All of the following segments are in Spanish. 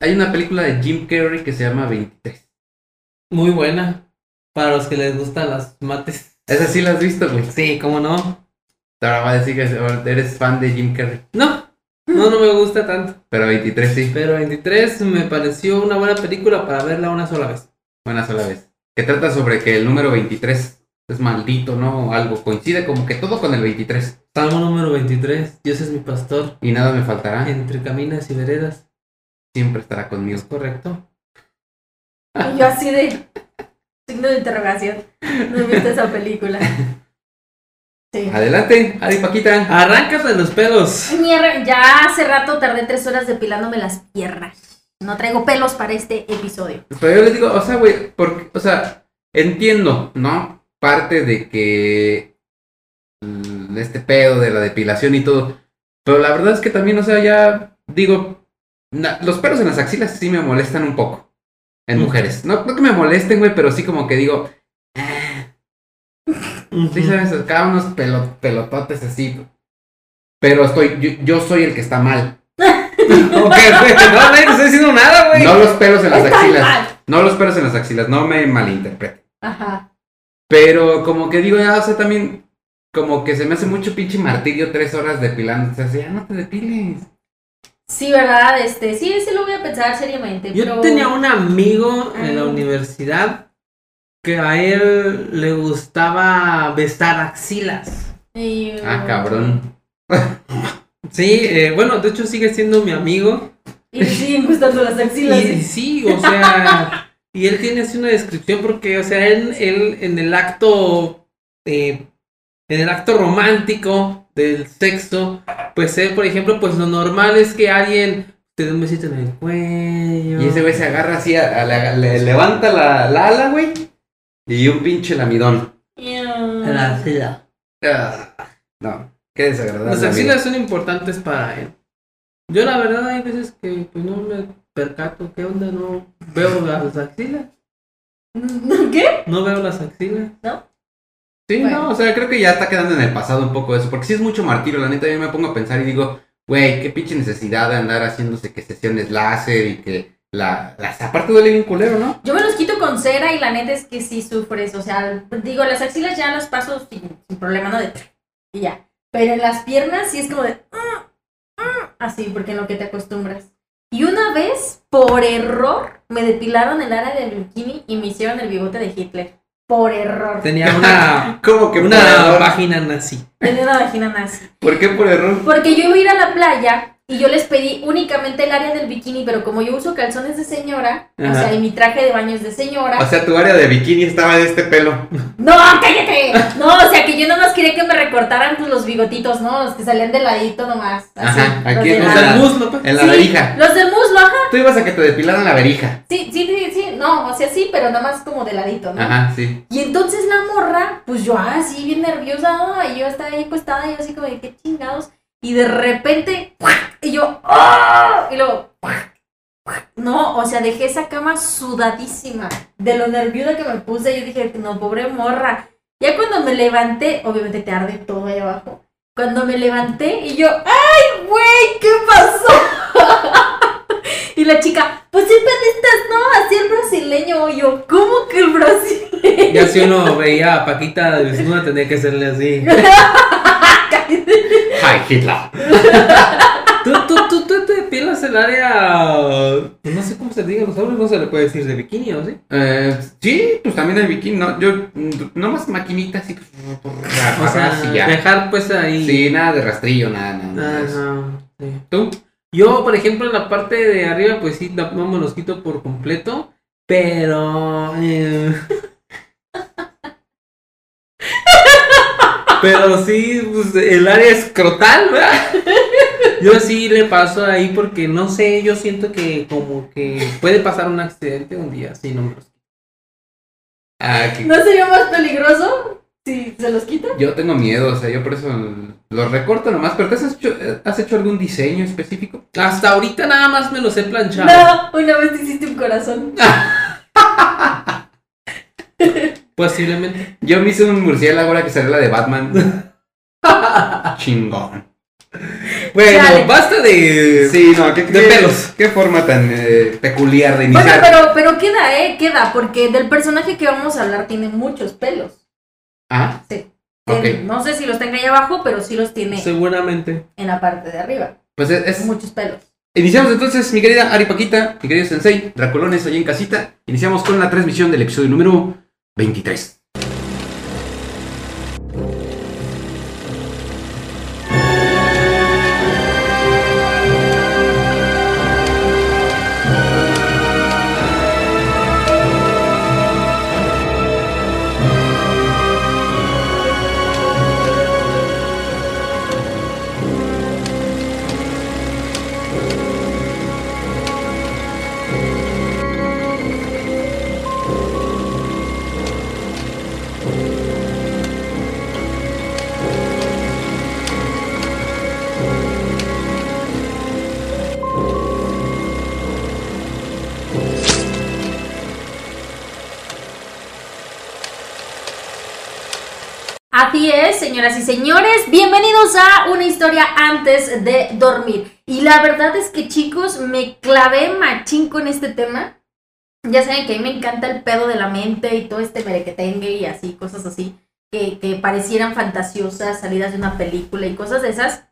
hay una película de Jim Carrey que se llama 23. Muy buena. Para los que les gustan las mates. Esa sí la has visto, güey. Sí, ¿cómo no? Ahora va a decir que eres fan de Jim Carrey. No, no, no me gusta tanto. Pero 23 sí. Pero 23 me pareció una buena película para verla una sola vez. Una sola vez. Que trata sobre que el número 23 es maldito, ¿no? Algo coincide como que todo con el 23. Salmo número 23. Dios es mi pastor. Y nada me faltará. Entre caminas y veredas. Siempre estará conmigo. ¿Es correcto? Y yo así de signo de interrogación. No he visto esa película. Sí. Adelante, Adi Paquita. Arráncate los pelos. Mierda, ya hace rato tardé tres horas depilándome las piernas. No traigo pelos para este episodio. Pero yo les digo, o sea, güey, porque, o sea, entiendo, ¿no? Parte de que este pedo de la depilación y todo. Pero la verdad es que también, o sea, ya digo, na- los pelos en las axilas sí me molestan un poco. En Mm. mujeres. No, no que me molesten, güey, pero sí como que digo, "Ah". sí sabes, acá unos pelo- pelototes así. Pero estoy, yo, yo soy el que está mal. Ok, güey, no, nadie te está diciendo nada, güey. No los pelos en las Está axilas. mal. No los pelos en las axilas, no me malinterpreten. Ajá. Pero como que digo, ya, o sea, también como que se me hace mucho pinche martirio tres horas depilando. O sea, ya no te depiles. Sí, ¿verdad? Este, sí, sí lo voy a pensar seriamente. Yo pero... tenía un amigo en la universidad que a él le gustaba besar axilas. Ah, cabrón. Sí, eh, bueno, de hecho sigue siendo mi amigo. Y le siguen gustando las axilas. Y sí, o sea, y él tiene así una descripción porque, o sea, él, él en el acto, eh, en el acto romántico del sexo, pues él, por ejemplo, pues lo normal es que alguien te dé un besito en el cuello. Y ese güey se agarra así, a, le levanta la, la ala, güey. Y un pinche lamidón. La axila. Ah, no, qué desagradable. Las axilas son importantes para él. Yo la verdad hay veces que pues no me percato qué onda, no veo las axilas. ¿Qué? No veo las axilas. Sí, Bueno. no, o sea, creo que ya está quedando en el pasado un poco eso. Porque sí es mucho martirio, la neta, yo me pongo a pensar y digo, güey, qué pinche necesidad de andar haciéndose que sesiones láser y que la, las aparte duele bien culero, ¿no? Yo me los quito con cera y la neta es que sí sufres. O sea, digo, las axilas ya las paso sin, sin problema, ¿no? De y ya. Pero en las piernas sí es como de. "Mm, mm", así, porque en lo que te acostumbras. Y una vez, por error, me depilaron el área del bikini y me hicieron el bigote de Hitler. Por error. Tenía una, ¿Cómo que por una página nazi. Tenía una vagina nazi. ¿Por qué por error? Porque yo iba a ir a la playa y yo les pedí únicamente el área del bikini, pero como yo uso calzones de señora, o sea, y mi traje de baño es de señora. O sea, tu área de bikini estaba de este pelo. ¡No, cállate! No, o sea, que yo nomás quería que me recortaran pues, los bigotitos, ¿no? Los que salían de ladito nomás. Así, Ajá, los aquí de en O la- sea, la- el muslo. En la Sí, verija. Los del muslo, ajá. Tú ibas a que te depilaran la verija. Sí, sí, sí, sí. No, o sea, sí, pero nomás como de ladito, ¿no? Ajá, sí. Y entonces la morra, pues yo así bien nerviosa, y yo estaba ahí acostada, y yo así como de qué chingados. Y de repente, y yo, ¡ah! Y luego, no, o sea, dejé esa cama sudadísima de lo nerviosa que me puse. Yo dije, no, pobre morra. Ya cuando me levanté, obviamente te arde todo ahí abajo. Cuando me levanté y yo, ¡ay, güey! ¿Qué pasó? y la chica, pues siempre estás, ¿no? Así el brasileño. Y yo, ¿cómo que el brasileño? Ya si uno veía a Paquita desnuda, tenía que hacerle así. Hi, Hitler. ¿Tú, tú, tú, tú te depilas el área. pues no sé cómo se diga, los hombres no se le puede decir de bikini, ¿o sí? Eh, sí, pues también hay bikini, ¿no? Yo, nomás maquinita así. O sea, así ya. dejar pues ahí. Sí, nada de rastrillo, nada, nada. de sí. ¿Tú? Yo, por ejemplo, en la parte de arriba, pues sí, no me los quito por completo. Pero. eh, pero sí, pues el área escrotal, ¿verdad? Yo sí le paso ahí porque no sé, yo siento que como que puede pasar un accidente un día, sí, no me los quito. Ah, que- ¿No sería más peligroso si se los quitan? Yo tengo miedo, o sea, yo por eso los recorto nomás. ¿Pero te has hecho, has hecho algún diseño específico? Hasta ahorita nada más me los he planchado. No, una vez te hiciste un corazón. Posiblemente. Yo me hice un murciélago ahora que salió la de Batman. Chingón. Bueno, basta de. Sí, no, ¿qué, De qué- pelos. Qué forma tan eh, peculiar de Bueno, iniciar. pero, pero queda, ¿eh? Queda, porque del personaje que vamos a hablar tiene muchos pelos. Ah, Sí. Ok. Tiene- No sé si los tenga ahí abajo, pero sí los tiene Seguramente. en la parte de arriba. pues es, es- Muchos pelos. Iniciamos entonces, mi querida Ari Paquita, mi querido Sensei, Dracolones allá en casita. Iniciamos con la transmisión del episodio número 23. Señores, bienvenidos a una historia antes de dormir. Y la verdad es que chicos, me clavé machín con este tema. Ya saben que a mí me encanta el pedo de la mente y todo este merequetengue y así, cosas así, que, que parecieran fantasiosas, salidas de una película y cosas de esas.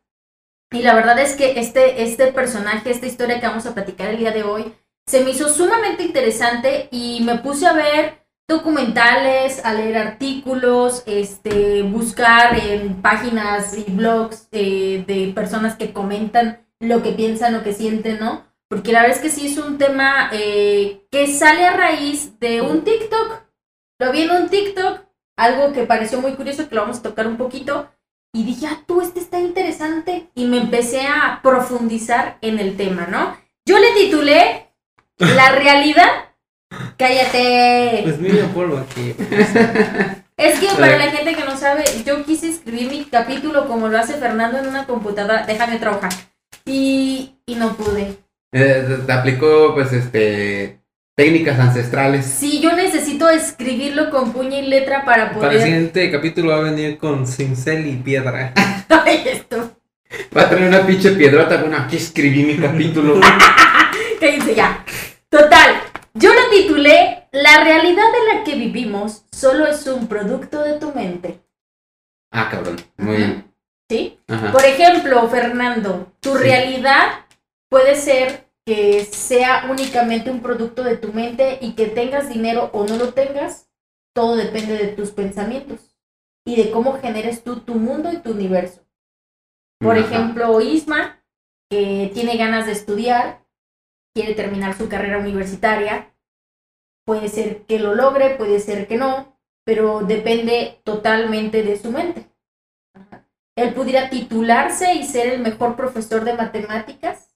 Y la verdad es que este, este personaje, esta historia que vamos a platicar el día de hoy, se me hizo sumamente interesante y me puse a ver documentales, a leer artículos, este, buscar en páginas y blogs eh, de personas que comentan lo que piensan, lo que sienten, ¿no? Porque la verdad es que sí es un tema eh, que sale a raíz de un TikTok. Lo vi en un TikTok, algo que pareció muy curioso, que lo vamos a tocar un poquito. Y dije, ah, tú, este está interesante. Y me empecé a profundizar en el tema, ¿no? Yo le titulé La realidad. Cállate. Pues mira polvo aquí. Es que para la gente que no sabe, yo quise escribir mi capítulo como lo hace Fernando en una computadora. Déjame trabajar. Y, y no pude. Eh, te aplicó, pues, este, técnicas ancestrales. Sí, yo necesito escribirlo con puño y letra para Para el poder. siguiente capítulo va a venir con cincel y piedra. Ay, esto. Va a tener una pinche piedrota. Bueno, aquí escribí mi capítulo. Cállense ya. Total, titulé La realidad de la que vivimos solo es un producto de tu mente. Ah, cabrón. Muy bien. ¿Sí? Ajá. Por ejemplo, Fernando, tu Sí. realidad puede ser que sea únicamente un producto de tu mente y que tengas dinero o no lo tengas, todo depende de tus pensamientos y de cómo generes tú tu mundo y tu universo. Por Ajá. ejemplo, Isma, que tiene ganas de estudiar, quiere terminar su carrera universitaria, puede ser que lo logre, puede ser que no, pero depende totalmente de su mente. Ajá. Él pudiera titularse y ser el mejor profesor de matemáticas,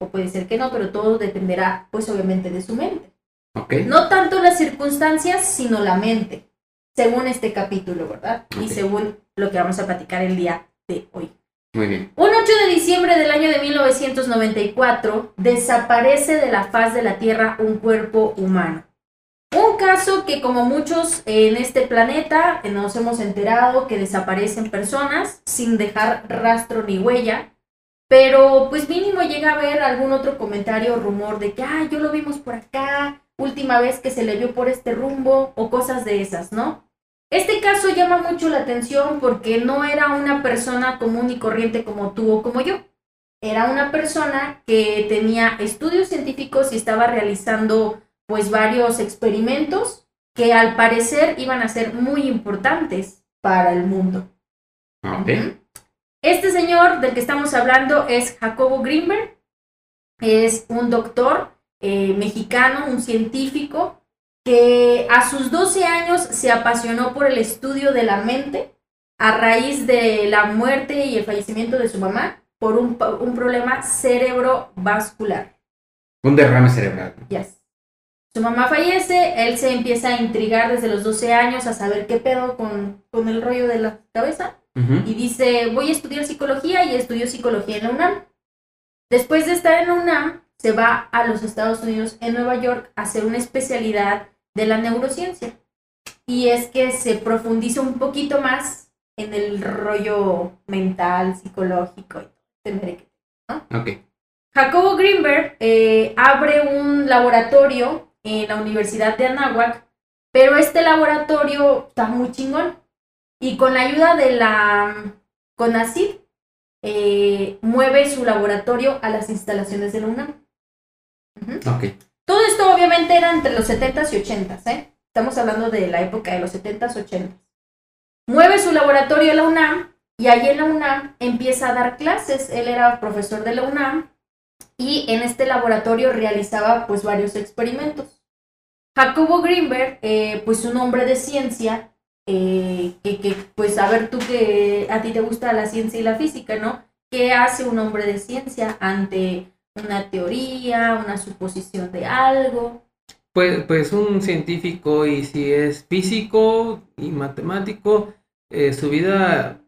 o puede ser que no, pero todo dependerá, pues obviamente, de su mente. Ok. No tanto las circunstancias, sino la mente, según este capítulo, ¿verdad? Y según lo que vamos a platicar el día de hoy. Muy bien. Un 8 de diciembre del año de 1994 desaparece de la faz de la Tierra un cuerpo humano. Un caso que como muchos en este planeta nos hemos enterado que desaparecen personas sin dejar rastro ni huella, pero pues mínimo llega a haber algún otro comentario o rumor de que, ah, yo lo vimos por acá, última vez que se le vio por este rumbo o cosas de esas, ¿no? Este caso llama mucho la atención porque no era una persona común y corriente como tú o como yo. Era una persona que tenía estudios científicos y estaba realizando pues varios experimentos que al parecer iban a ser muy importantes para el mundo. Este señor del que estamos hablando es Jacobo Greenberg. Es un doctor eh, mexicano, un científico, que a sus 12 años se apasionó por el estudio de la mente a raíz de la muerte y el fallecimiento de su mamá por un, un problema cerebrovascular. Un derrame cerebral. Yes. Su mamá fallece, él se empieza a intrigar desde los 12 años a saber qué pedo con, con el rollo de la cabeza y dice, voy a estudiar psicología y estudió psicología en la UNAM. Después de estar en la UNAM, se va a los Estados Unidos, en Nueva York, a hacer una especialidad de la neurociencia. Y es que se profundiza un poquito más en el rollo mental, psicológico. temerequete. Ok. Jacobo Greenberg eh, abre un laboratorio en la Universidad de Anáhuac, pero este laboratorio está muy chingón. Y con la ayuda de la CONACYT, eh, mueve su laboratorio a las instalaciones de la UNAM. Ujú. Ok. Todo esto obviamente era entre los 70s y 80s, ¿eh? Estamos hablando de la época de los 70s, 80s. Mueve su laboratorio a la UNAM y allí en la UNAM empieza a dar clases. Él era profesor de la UNAM y en este laboratorio realizaba pues varios experimentos. Jacobo Greenberg, eh, pues un hombre de ciencia, eh, que, que, pues a ver tú que a ti te gusta la ciencia y la física, ¿no? ¿Qué hace un hombre de ciencia ante una teoría, una suposición de algo? Pues, pues un científico y si es físico y matemático, eh, su vida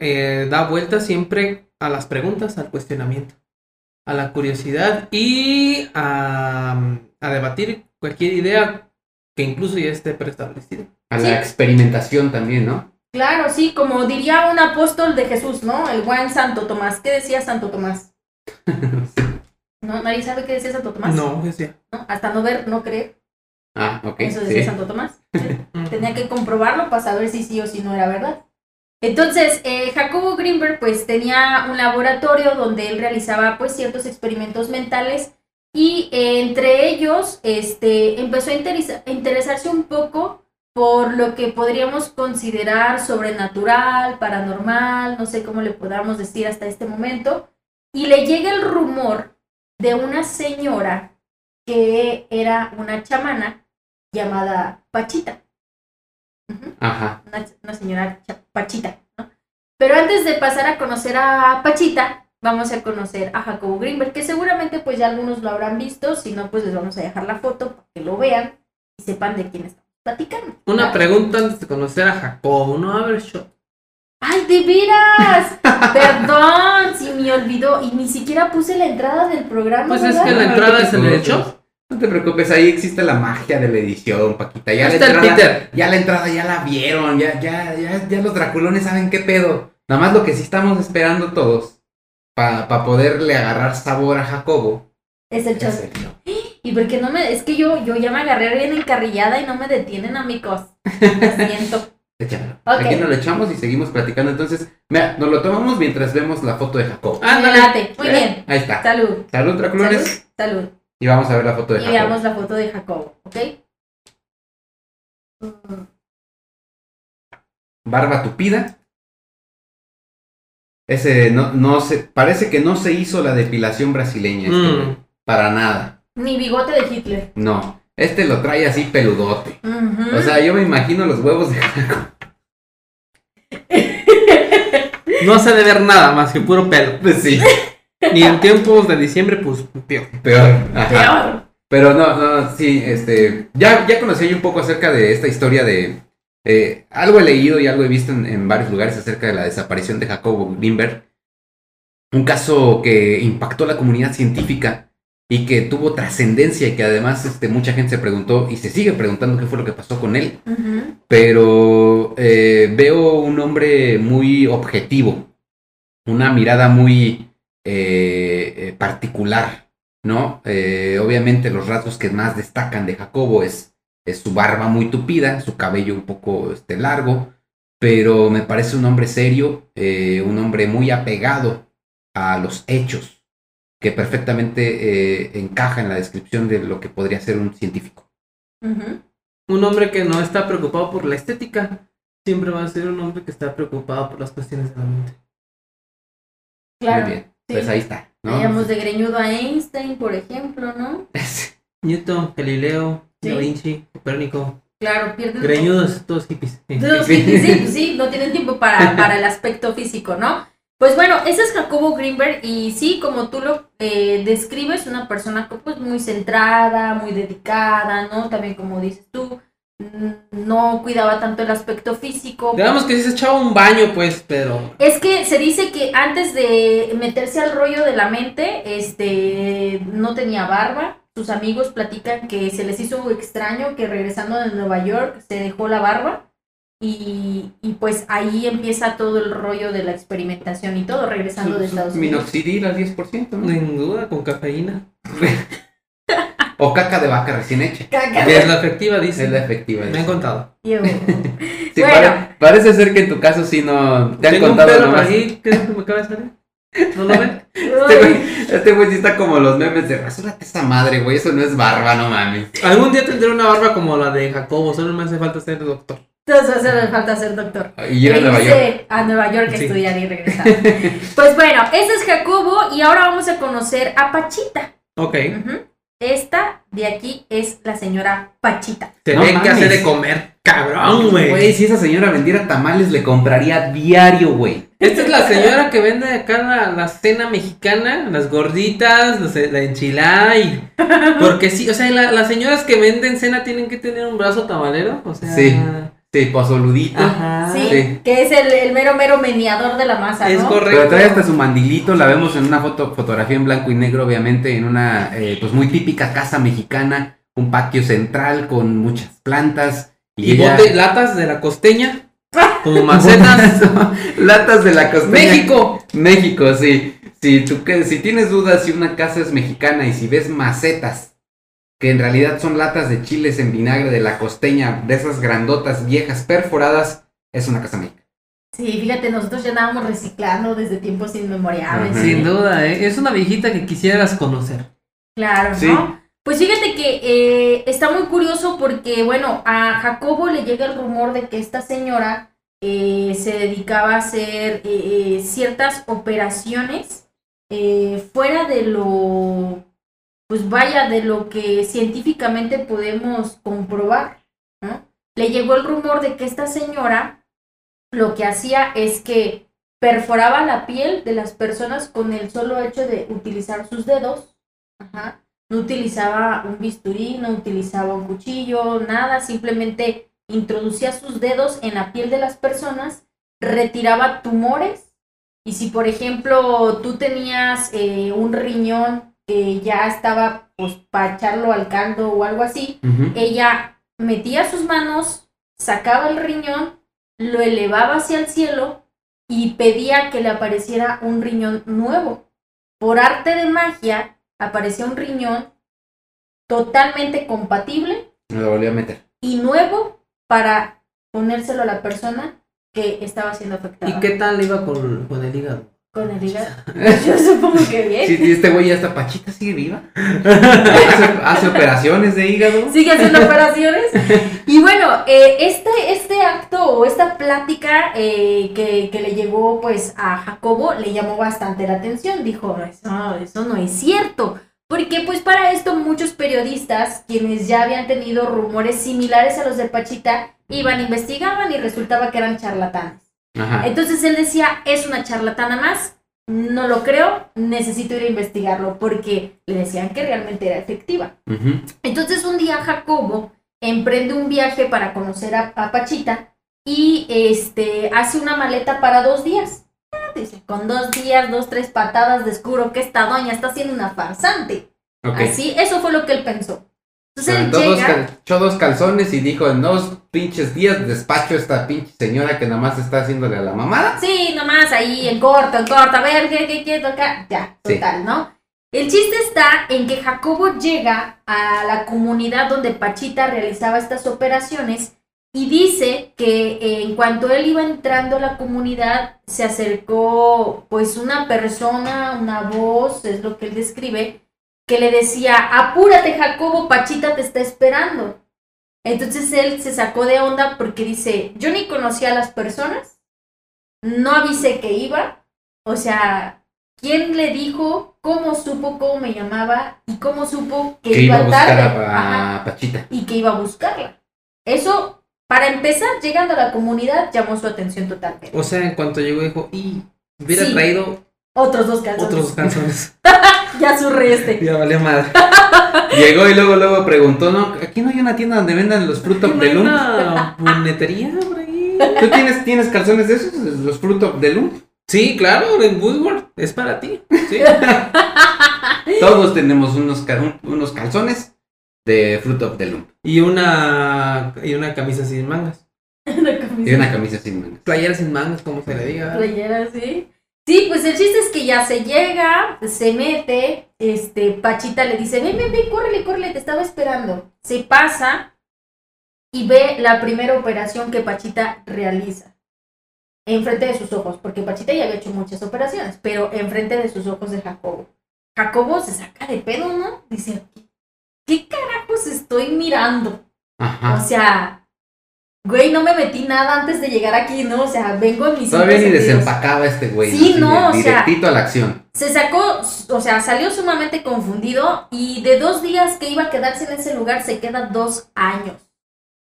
eh, da vuelta siempre a las preguntas, al cuestionamiento, a la curiosidad y a, a debatir cualquier idea que incluso ya esté preestablecida. A Sí. la experimentación también, ¿no? Claro, sí, como diría un apóstol de Jesús, ¿no? El buen Santo Tomás. ¿Qué decía Santo Tomás? ¿No? ¿Nadie sabe qué decía Santo Tomás? No, decía. ¿No? Hasta no ver, no creer. Ah, ok. Eso decía sí. Santo Tomás. Tenía que comprobarlo para saber si sí o si no era verdad. Entonces, eh, Jacobo Greenberg pues tenía un laboratorio donde él realizaba pues ciertos experimentos mentales y eh, entre ellos este, empezó a interesa- a interesarse un poco por lo que podríamos considerar sobrenatural, paranormal, no sé cómo le podamos decir hasta este momento, y le llega el rumor de una señora que era una chamana llamada Pachita. Ajá. Una, una señora Pachita, ¿no? Pero antes de pasar a conocer a Pachita, vamos a conocer a Jacobo Greenberg, que seguramente pues ya algunos lo habrán visto, si no pues les vamos a dejar la foto para que lo vean y sepan de quién estamos platicando. Una pregunta antes de conocer a Jacobo, ¿no? A ver, shot. ¡Ay, de veras! Perdón, si me olvidó y ni siquiera puse la entrada del programa. Pues es que la entrada es el hecho. No te preocupes, ahí existe la magia de la edición, Paquita. Ya Ahí la está el entrada, Peter. ya la entrada ya la vieron, ya, ya, ya, ya los draculones saben qué pedo. Nada más lo que sí estamos esperando todos para poderle agarrar sabor a Jacobo. Es el ¿no? Y porque no me, es que yo, yo ya me agarré bien encarrillada y no me detienen, amigos. Lo siento. Aquí nos lo echamos y seguimos platicando. Entonces, mira, nos lo tomamos mientras vemos la foto de Jacobo. Me Ándale. Muy ¿Eh? bien. Ahí está. Salud. Salud, draculones. Salud. Salud. Y vamos a ver la foto de Y Jacobo. veamos la foto de Jacobo, ¿ok? Mm, Barba tupida. Ese no, no se, parece que no se hizo la depilación brasileña. este, Mm. Para nada. Ni bigote de Hitler. No. Este lo trae así peludote. O sea, yo me imagino los huevos de No se debe ver nada más que puro pelo. Pues sí, Ni en tiempos de diciembre, pues peor. peor. Ajá. Peor. Pero no, no, sí, este. Ya, ya conocí un poco acerca de esta historia de. eh, algo he leído y algo he visto en, en varios lugares acerca de la desaparición de Jacobo Greenberg. Un caso que impactó a la comunidad científica y que tuvo trascendencia y que además este, mucha gente se preguntó y se sigue preguntando qué fue lo que pasó con él. Pero eh, veo un hombre muy objetivo, una mirada muy eh, eh, particular, ¿no? Eh, obviamente los rasgos que más destacan de Jacobo es, es su barba muy tupida, su cabello un poco este, largo, pero me parece un hombre serio, un hombre muy apegado a los hechos, que perfectamente eh, encaja en la descripción de lo que podría ser un científico. Un hombre que no está preocupado por la estética, siempre va a ser un hombre que está preocupado por las cuestiones de la mente. Claro. Muy bien, sí. pues ahí está, ¿no? De greñudo a Einstein, por ejemplo, ¿no? Newton, Galileo, Sí. Da Vinci, Copérnico, Claro, pierden. greñudos, todos hippies. Todos sí, sí, sí, pues sí, no tienen tiempo para, para el aspecto físico, ¿no? Pues bueno, ese es Jacobo Greenberg y sí, como tú lo eh, describes, una persona pues muy centrada, muy dedicada, ¿no? También como dices tú, mm, no cuidaba tanto el aspecto físico. Digamos que sí se echaba un baño, pues, pero Es que se dice que antes de meterse al rollo de la mente, este, no tenía barba. Sus amigos platican que se les hizo extraño que regresando de Nueva York se dejó la barba Y, y pues ahí empieza todo el rollo de la experimentación y todo, regresando de Estados Unidos. Minoxidil al 10%, ¿no? Sin duda, con cafeína. O caca de vaca recién hecha. Caca. Es la efectiva, dice. Es la efectiva. Me han dice. contado. Yo- Sí, Bueno. pare- parece ser que en tu caso sí no te han Tengo un contado pedo por nomás. ahí. ¿Qué es lo que me acaba de salir? ¿No lo ven? Este güey, este sí está como los memes de rasúrate esa madre, güey. Eso no es barba, no mames. Algún día tendré una barba como la de Jacobo. Solo me hace falta ser doctor. Entonces hace falta ser doctor. Y ir a Nueva irse York. A Nueva York a Sí. estudiar y regresar. pues bueno, ese es Jacobo y ahora vamos a conocer a Pachita. Ok. Esta de aquí es la señora Pachita. Te No ven que hacer de comer. Cabrón, Güey, güey. si esa señora vendiera tamales, le compraría diario, güey. Esta es la señora que vende acá la, la cena mexicana, las gorditas, los- la enchilada y... Porque sí, o sea, la- las señoras que venden cena tienen que tener un brazo tamalero, o sea... Sí. Sí, pozoludito. Ajá. sí, sí. que es el, el mero mero meneador de la masa, Es ¿no? correcto. Pero trae hasta su mandilito, la vemos en una foto, fotografía en blanco y negro, obviamente, en una eh, pues muy típica casa mexicana, un patio central con muchas plantas. Y, Y ella- bote, latas de la costeña, como macetas. Latas de la costeña. ¡México! México, sí. Si, tú, que- si tienes dudas si una casa es mexicana y si ves macetas, que en realidad son latas de chiles en vinagre de la costeña, de esas grandotas viejas perforadas, es una casa mexicana. Sí, fíjate, nosotros ya andábamos reciclando desde tiempos inmemoriales. Ajá. ¿eh? Sin duda, ¿eh? Es una viejita que quisieras conocer. Claro, ¿no? Sí. Pues fíjate que eh, está muy curioso porque, bueno, a Jacobo le llega el rumor de que esta señora eh, se dedicaba a hacer ciertas operaciones eh, fuera de lo, pues vaya, de lo que científicamente podemos comprobar. Le llegó el rumor de que esta señora lo que hacía es que perforaba la piel de las personas con el solo hecho de utilizar sus dedos. No utilizaba un bisturí, no utilizaba un cuchillo, nada, simplemente introducía sus dedos en la piel de las personas, retiraba tumores y si por ejemplo tú tenías eh, un riñón que ya estaba pues para echarlo al caldo o algo así, ella metía sus manos, sacaba el riñón, lo elevaba hacia el cielo y pedía que le apareciera un riñón nuevo. Por arte de magia, aparecía un riñón totalmente compatible Me lo volví a meter. y nuevo para ponérselo a la persona que estaba siendo afectada ¿Y qué tal iba con, con el hígado? Con el hígado. Yo supongo que bien. Sí, este güey ya está pachita, sigue viva. hace, hace operaciones de hígado. sigue haciendo operaciones. Y bueno, eh, este, este acto o esta plática eh, que, que le llegó pues a Jacobo le llamó bastante la atención. Dijo, eso, eso no es cierto. Porque pues para esto muchos periodistas, quienes ya habían tenido rumores similares a los de Pachita, iban, investigaban y resultaba que eran charlatanes. Ajá. Entonces él decía, es una charlatana más, no lo creo, necesito ir a investigarlo porque le decían que realmente era efectiva. Entonces un día Jacobo emprende un viaje para conocer a, a Pachita y este hace una maleta para dos días. Dice, con dos días, dos, tres patadas descubro que esta doña está siendo una farsante. Así, eso fue lo que él pensó. Entonces él aventó dos, llega, cal- echó dos calzones y dijo en dos pinches días despacho a esta pinche señora que nomás está haciéndole a la mamada. sí, nomás ahí, en corto, en corto, a ver, ¿qué, qué, qué toca? Ya, Sí. total, ¿no? El chiste está en que Jacobo llega a la comunidad donde Pachita realizaba estas operaciones y dice que eh, en cuanto él iba entrando a la comunidad se acercó pues una persona, una voz, es lo que él describe, que le decía, apúrate Jacobo, Pachita te está esperando. Entonces él se sacó de onda porque dice, yo ni conocía a las personas, no avisé que iba, o sea, ¿quién le dijo? ¿Cómo supo cómo me llamaba? ¿Y cómo supo que, Que iba a buscar tarde? a, Pa- Ajá, a Pachita. y que iba a buscarla. Eso, para empezar, llegando a la comunidad, llamó su atención totalmente. O sea, en cuanto llegó dijo, y hubiera Sí. traído Otros dos calzones. otros calzones. Ya surre este. ya valió madre. Llegó y luego luego preguntó, ¿no? ¿Aquí no hay una tienda donde vendan los Fruit of ¿No the hay Loom? una bonetería por ahí? ¿Tú tienes, tienes calzones de esos? ¿Los Fruit of the Loom? Sí, claro, en Woodward. Es para ti. Sí. Todos tenemos unos, unos calzones de Fruit of the Loom. y una y una camisa sin mangas. Una Y una camisa sin mangas. Playera sin mangas, como se le diga. playera, sí. Sí, pues el chiste es que ya se llega, se mete, este, Pachita le dice, ven, ven, ven, córrele, córrele, te estaba esperando. Se pasa y ve la primera operación que Pachita realiza. Enfrente de sus ojos, porque Pachita ya había hecho muchas operaciones, pero enfrente de sus ojos de Jacobo. Jacobo se saca de pedo, ¿no? Dice, ¿qué carajos estoy mirando? O Ajá. sea, güey, no me metí nada antes de llegar aquí, ¿no? O sea, vengo en mis Todavía ni desempacaba este güey. Sí, no, o sea- Directito a la acción. Se sacó, o sea, salió sumamente confundido y de dos días que iba a quedarse en ese lugar se queda dos años.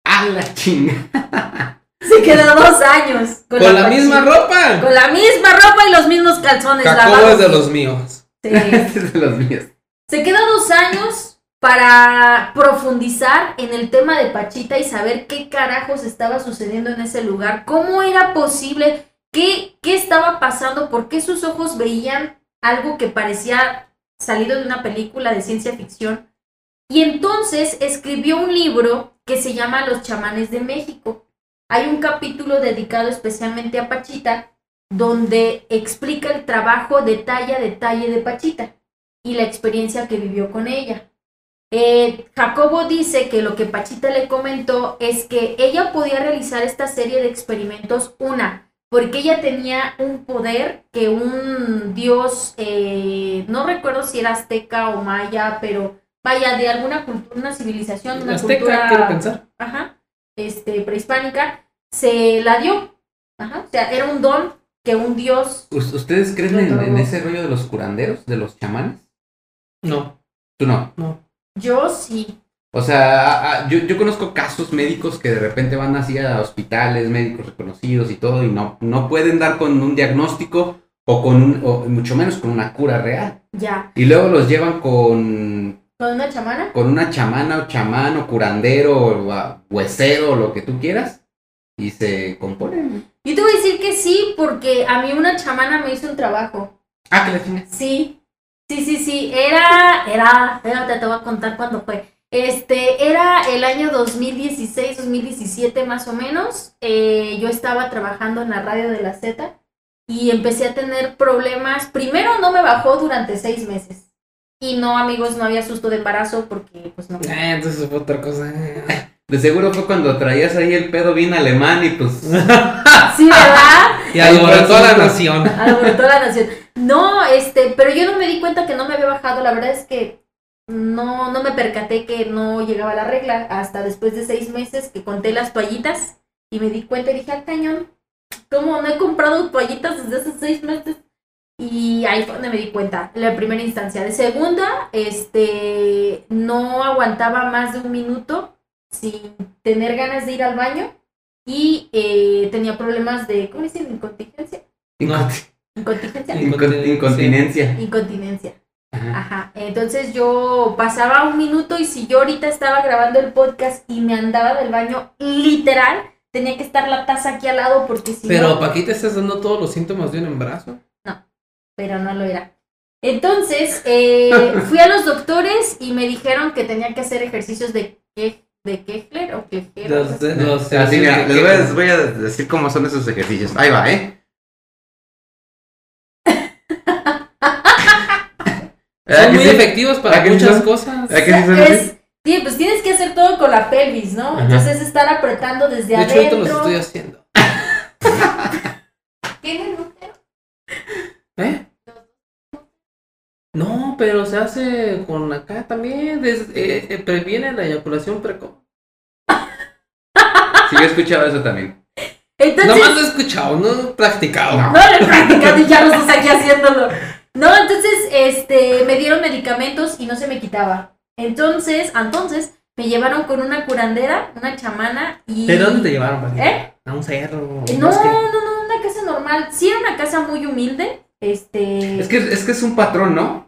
¡A la chinga! Se queda dos años. Con la misma ropa. Con la misma ropa y los mismos calzones Jacobo lavados. es de los míos. Sí. Es de los míos. Se queda dos años para profundizar en el tema de Pachita y saber qué carajos estaba sucediendo en ese lugar, cómo era posible, qué, qué estaba pasando, por qué sus ojos veían algo que parecía salido de una película de ciencia ficción. Y entonces escribió un libro que se llama Los chamanes de México. Hay un capítulo dedicado especialmente a Pachita donde explica el trabajo detalle a detalle de Pachita y la experiencia que vivió con ella. Eh, Jacobo dice que lo que Pachita le comentó es que ella podía realizar esta serie de experimentos, una, porque ella tenía un poder que un dios, eh, no recuerdo si era azteca o maya, pero vaya, de alguna cultura, una civilización, una Azteca, cultura quiero pensar. ajá, este, prehispánica, se la dio. Ajá, o sea, era un don que un dios ¿Us- ¿Ustedes creen en, en ese rollo de los curanderos, de los chamanes? No, Tú no. no. Yo sí. O sea, a- a- yo, yo conozco casos médicos que de repente van así a hospitales, médicos reconocidos y todo, y no, no pueden dar con un diagnóstico o con un- o mucho menos con una cura real. Ya. Y luego los llevan con, ¿Con una chamana? con una chamana o chamán o curandero o huesero o lo que tú quieras y se componen. Yo te voy a decir que sí, porque a mí una chamana me hizo un trabajo. Ah, que la chingas. Sí. Sí, sí, sí. Era, era, espérate, te voy a contar cuándo fue. Este, era el año 2016, 2017 más o menos. Eh, yo estaba trabajando en la radio de la Z y empecé a tener problemas. Primero no me bajó durante seis meses. Y no, amigos, no había susto de embarazo porque, pues no. Eh, entonces fue otra cosa. De seguro fue cuando traías ahí el pedo bien alemán y pues... Sí, ¿verdad? Y alborotó a la nación. Alborotó la nación. No, este, pero yo no me di cuenta que no me había bajado. La verdad es que no, no me percaté que no llegaba la regla hasta después de seis meses que conté las toallitas y me di cuenta y dije, ah, cañón, ¿cómo no he comprado toallitas desde hace seis meses? Y ahí fue donde me di cuenta, la primera instancia. De segunda, este, no aguantaba más de un minuto sin tener ganas de ir al baño y eh, tenía problemas de, ¿cómo dicen? Incontinencia. No. Incontinencia. Incon- incontinencia. Incontinencia. Ajá. Ajá. Entonces yo pasaba un minuto y si yo ahorita estaba grabando el podcast y me andaba del baño, literal, tenía que estar la taza aquí al lado porque si Pero no. ¿para qué te estás dando todos los síntomas de un embarazo? Pero no lo era. Entonces eh, fui a los doctores y me dijeron que tenía que hacer ejercicios de, de Kegler o Kegler. Los, de- los Así, mira, que- les voy, a, les voy a decir cómo son esos ejercicios. Ahí va, ¿eh? Son muy efectivos para ¿A que sí muchas son? cosas. ¿A que sí son así? Es, sí, pues tienes que hacer todo con la pelvis, ¿no? Ajá. Entonces estar apretando desde De hecho, ahorita adentro. los estoy haciendo. ¿Tienes útero? ¿Eh? No, pero se hace con acá también. des- eh, eh, previene la eyaculación precoz. Sí, yo he escuchado eso también. Entonces, Nomás lo he escuchado, no he practicado. No. No lo he practicado y ya los dos aquí haciéndolo. No, entonces, este, me dieron medicamentos y no se me quitaba. Entonces, entonces, me llevaron con una curandera, una chamana y... ¿De dónde te llevaron? Pati? ¿Eh? A un cerro. un No, bosque. no, no, una casa normal. Sí era una casa muy humilde, este... Es que, es que es un patrón, ¿no?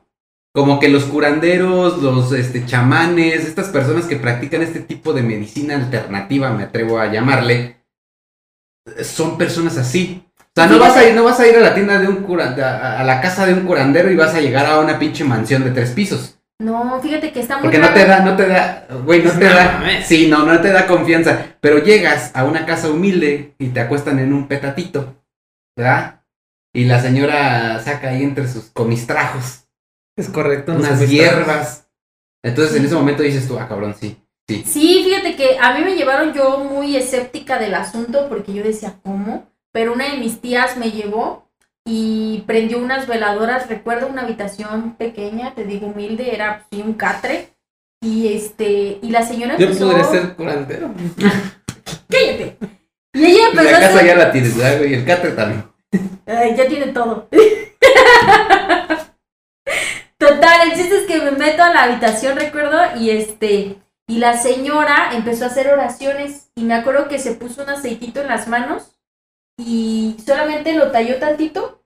Como que los curanderos, los este, chamanes, estas personas que practican este tipo de medicina alternativa, me atrevo a llamarle, son personas así. O sea, no vas a ir, no vas a, ir a la tienda de un cura, a, a la casa de un curandero y vas a llegar a una pinche mansión de tres pisos. No, fíjate que está muy Porque no te da, no te da, güey, no te da. Sí, no, no te da confianza. Pero llegas a una casa humilde y te acuestan en un petatito, ¿verdad? Y la señora saca ahí entre sus comistrajos Es correcto. unas hierbas. Entonces en ese momento dices tú, ah, cabrón, sí. Sí. Sí, fíjate que a mí me llevaron yo muy escéptica del asunto porque yo decía, ¿cómo? Pero una de mis tías me llevó y prendió unas veladoras, recuerdo una habitación pequeña, te digo humilde, era sí, un catre. Y este, y la señora Yo empezó... podría ser curandero. ¡Cállate! Y ella La empezó a casa ya la tienes. El catre también. Ay, ya tiene todo. Total, el chiste es que me meto a la habitación, recuerdo, y este, y la señora empezó a hacer oraciones, y me acuerdo que se puso un aceitito en las manos, y solamente lo talló tantito,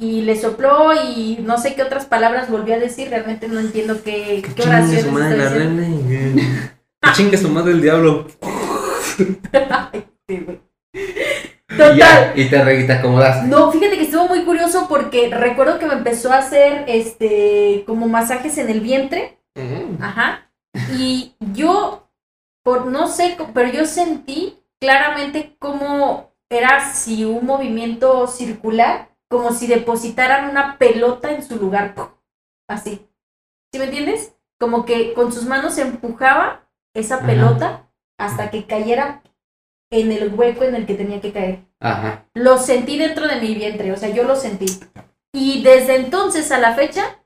y le sopló, y no sé qué otras palabras volvió a decir, realmente no entiendo qué, qué oraciones su madre la reina y- Que chingue su madre el diablo. Total. ya, y te, re- te acomodaste. No, fíjate que estuvo muy curioso porque recuerdo que me empezó a hacer este como masajes en el vientre, Mm. ajá, y yo por no sé, pero yo sentí claramente cómo era si un movimiento circular, como si depositaran una pelota en su lugar, así. ¿Sí me entiendes? Como que con sus manos empujaba esa Ajá. pelota hasta que cayera en el hueco en el que tenía que caer. Ajá. Lo sentí dentro de mi vientre, o sea, yo lo sentí. Y desde entonces a la fecha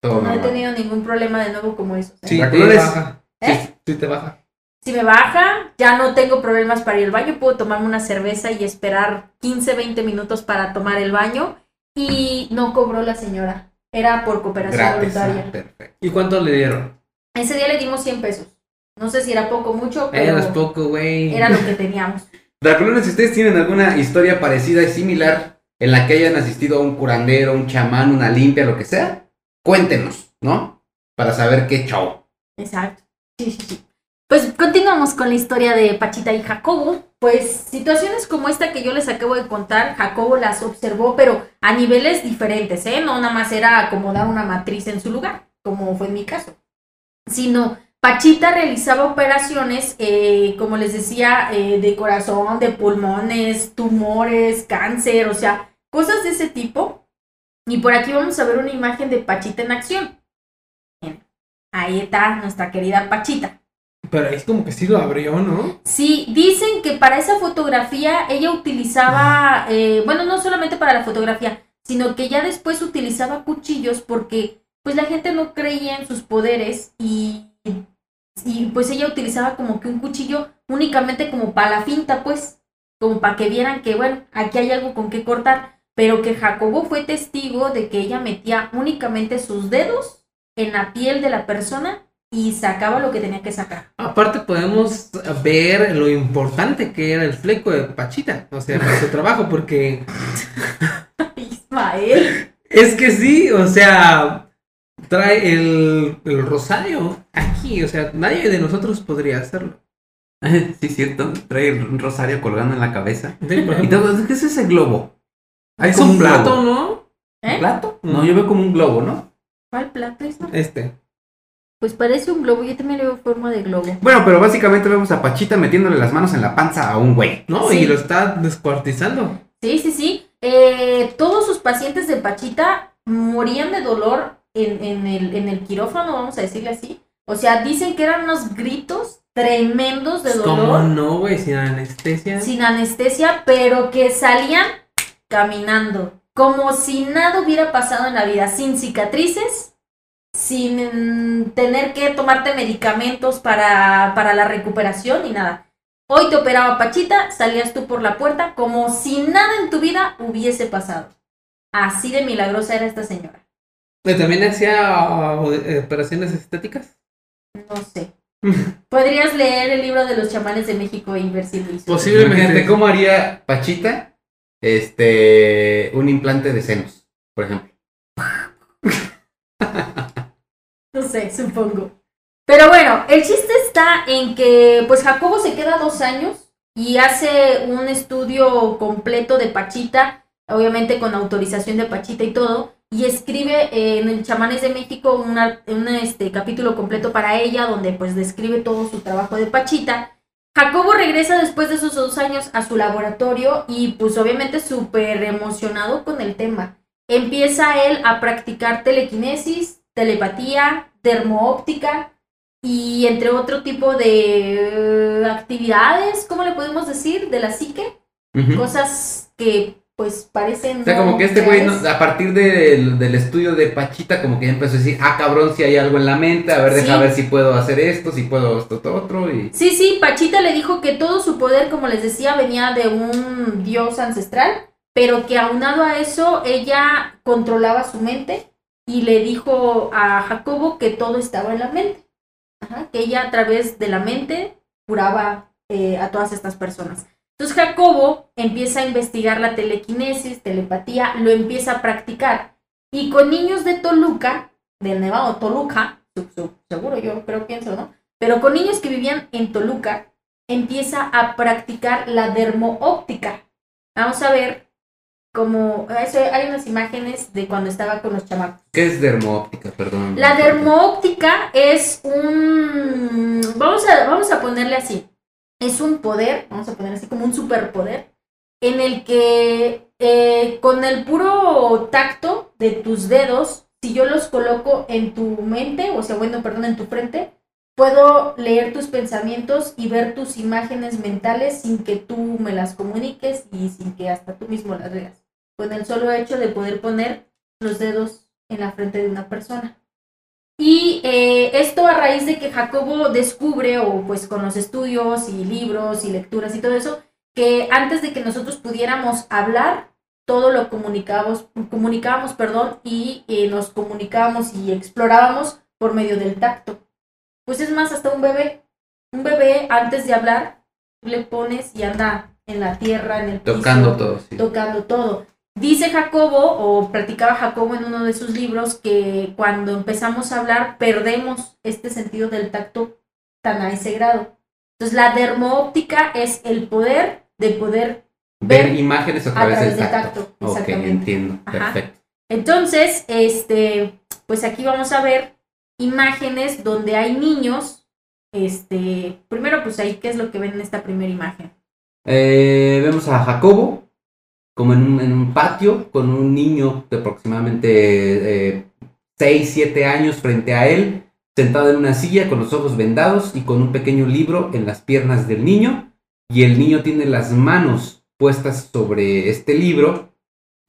Todo no he tenido ningún problema de nuevo como eso. sea, Sí, La te baja. ¿Eh? Sí, sí te baja. Si me baja, ya no tengo problemas para ir al baño, puedo tomarme una cerveza y esperar 15, 20 minutos para tomar el baño. Y no cobró la señora, era por cooperación Gratis. voluntaria. ah, perfecto. ¿Y cuánto le dieron? Ese día le dimos 100 pesos. No sé si era poco o mucho, pero es poco, güey. era lo que teníamos. Dracolones, si ustedes tienen alguna historia parecida y similar en la que hayan asistido a un curandero, un chamán, una limpia, lo que sea, cuéntenos, ¿no? Para saber qué show. Exacto. Sí, sí, sí. Pues continuamos con la historia de Pachita y Jacobo. Pues situaciones como esta que yo les acabo de contar, Jacobo las observó, pero a niveles diferentes, ¿eh? No nada más era acomodar una matriz en su lugar, como fue en mi caso. Sino Pachita realizaba operaciones, eh, como les decía, eh, de corazón, de pulmones, tumores, cáncer, o sea, cosas de ese tipo. Y por aquí vamos a ver una imagen de Pachita en acción. Bien. Ahí está nuestra querida Pachita. Pero ahí es como que sí lo abrió, ¿no? Sí, dicen que para esa fotografía ella utilizaba, eh, bueno, no solamente para la fotografía, sino que ya después utilizaba cuchillos porque pues la gente no creía en sus poderes y, y pues ella utilizaba como que un cuchillo únicamente como para la finta, pues, como para que vieran que, bueno, aquí hay algo con qué cortar, pero que Jacobo fue testigo de que ella metía únicamente sus dedos en la piel de la persona y sacaba lo que tenía que sacar. Aparte podemos ver lo importante que era el fleco de Pachita, o sea, para su trabajo, porque Ismael. es que sí, o sea, trae el, el rosario aquí, o sea, nadie de nosotros podría hacerlo. Sí, cierto. Trae un rosario colgando en la cabeza. Sí, por ¿Y ejemplo, todo, qué es ese globo? Hay es como un globo. plato, ¿no? ¿Eh? ¿Plato? No, yo veo como un globo, ¿no? ¿Cuál plato es? Este. Pues parece un globo, yo también le veo forma de globo. Bueno, pero básicamente vemos a Pachita metiéndole las manos en la panza a un güey. No, Sí. y lo está descuartizando. Sí, sí, sí. Eh, todos sus pacientes de Pachita morían de dolor en, en el, en el quirófano, vamos a decirle así. O sea, dicen que eran unos gritos tremendos de ¿Cómo dolor, no, güey? Sin anestesia. sin anestesia, pero que salían caminando, como si nada hubiera pasado en la vida, sin cicatrices, sin mm, tener que tomarte medicamentos para, para la recuperación ni nada. Hoy te operaba Pachita, salías tú por la puerta como si nada en tu vida hubiese pasado. Así de milagrosa era esta señora. Pero También hacía uh, operaciones estéticas. No sé. Podrías leer el libro de los chamanes de México y ver si lo hizo. Posiblemente. Imagínate cómo haría Pachita este un implante de senos, por ejemplo. No sé, supongo. Pero bueno, el chiste está en que pues Jacobo se queda dos años y hace un estudio completo de Pachita, obviamente con autorización de Pachita y todo, y escribe eh, en el Chamanes de México una- un este, capítulo completo para ella donde pues describe todo su trabajo de Pachita. Jacobo regresa después de esos dos años a su laboratorio y pues obviamente súper emocionado con el tema. Empieza él a practicar telequinesis, telepatía, dermoóptica y entre otro tipo de eh, actividades, ¿cómo le podemos decir? De la psique, cosas que pues parecen... O sea, como que este güey, no- a partir del, del estudio de Pachita, como que ya empezó a decir, ah, cabrón, si hay algo en la mente, a ver, deja Sí. ver si puedo hacer esto, si puedo esto, esto, otro, y... Sí, sí, Pachita le dijo que todo su poder, como les decía, venía de un dios ancestral, pero que aunado a eso, ella controlaba su mente y le dijo a Jacobo que todo estaba en la mente. Ajá, que ella a través de la mente curaba eh, a todas estas personas. Entonces Jacobo empieza a investigar la telequinesis, telepatía, lo empieza a practicar. Y con niños de Toluca, de Nevado, Toluca, seguro yo creo pienso, ¿no? Pero con niños que vivían en Toluca, empieza a practicar la dermoóptica. Vamos a ver cómo... Eso, hay unas imágenes de cuando estaba con los chamacos. ¿Qué es dermoóptica? Perdón. La dermoóptica es un... Vamos a, vamos a ponerle así. Es un poder, vamos a poner así como un superpoder, en el que eh, con el puro tacto de tus dedos, si yo los coloco en tu mente, o sea, bueno, perdón, en tu frente, puedo leer tus pensamientos y ver tus imágenes mentales sin que tú me las comuniques y sin que hasta tú mismo las leas. Con el solo hecho de poder poner los dedos en la frente de una persona. Y eh, esto a raíz de que Jacobo descubre, o pues con los estudios y libros y lecturas y todo eso, que antes de que nosotros pudiéramos hablar, todo lo comunicábamos, comunicábamos perdón, y eh, nos comunicábamos y explorábamos por medio del tacto. Pues es más, hasta un bebé. Un bebé, antes de hablar, le pones y anda en la tierra, en el piso, Tocando todo, sí. tocando todo. Dice Jacobo, o platicaba Jacobo en uno de sus libros, que cuando empezamos a hablar perdemos este sentido del tacto tan a ese grado. Entonces la dermoóptica es el poder de poder Ver ver imágenes a a través, del del tacto. exactamente. entiendo. Ajá. Perfecto. Entonces, este, pues aquí vamos a ver imágenes donde hay niños. Este, primero, pues ahí, ¿qué es lo que ven en esta primera imagen? Eh, vemos a Jacobo como en un, patio con un niño de aproximadamente 6, 7 años frente a él, sentado en una silla con los ojos vendados y con un pequeño libro en las piernas del niño. Y el niño tiene las manos puestas sobre este libro.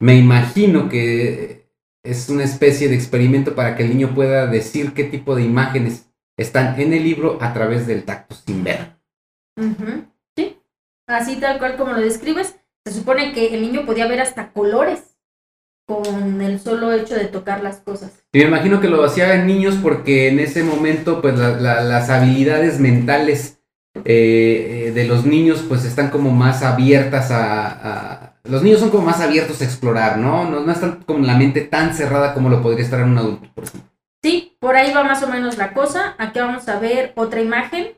Me imagino que es una especie de experimento para que el niño pueda decir qué tipo de imágenes están en el libro a través del tacto sin ver. Sí, así tal cual como lo describes. Se supone que el niño podía ver hasta colores con el solo hecho de tocar las cosas. Y me imagino que lo hacía en niños porque en ese momento, pues la- la- las habilidades mentales eh, de los niños, pues están como más abiertas a, a- Los niños son como más abiertos a explorar, ¿no? ¿no? No están como la mente tan cerrada como lo podría estar en un adulto, por ejemplo. Sí, por ahí va más o menos la cosa. Aquí vamos a ver otra imagen.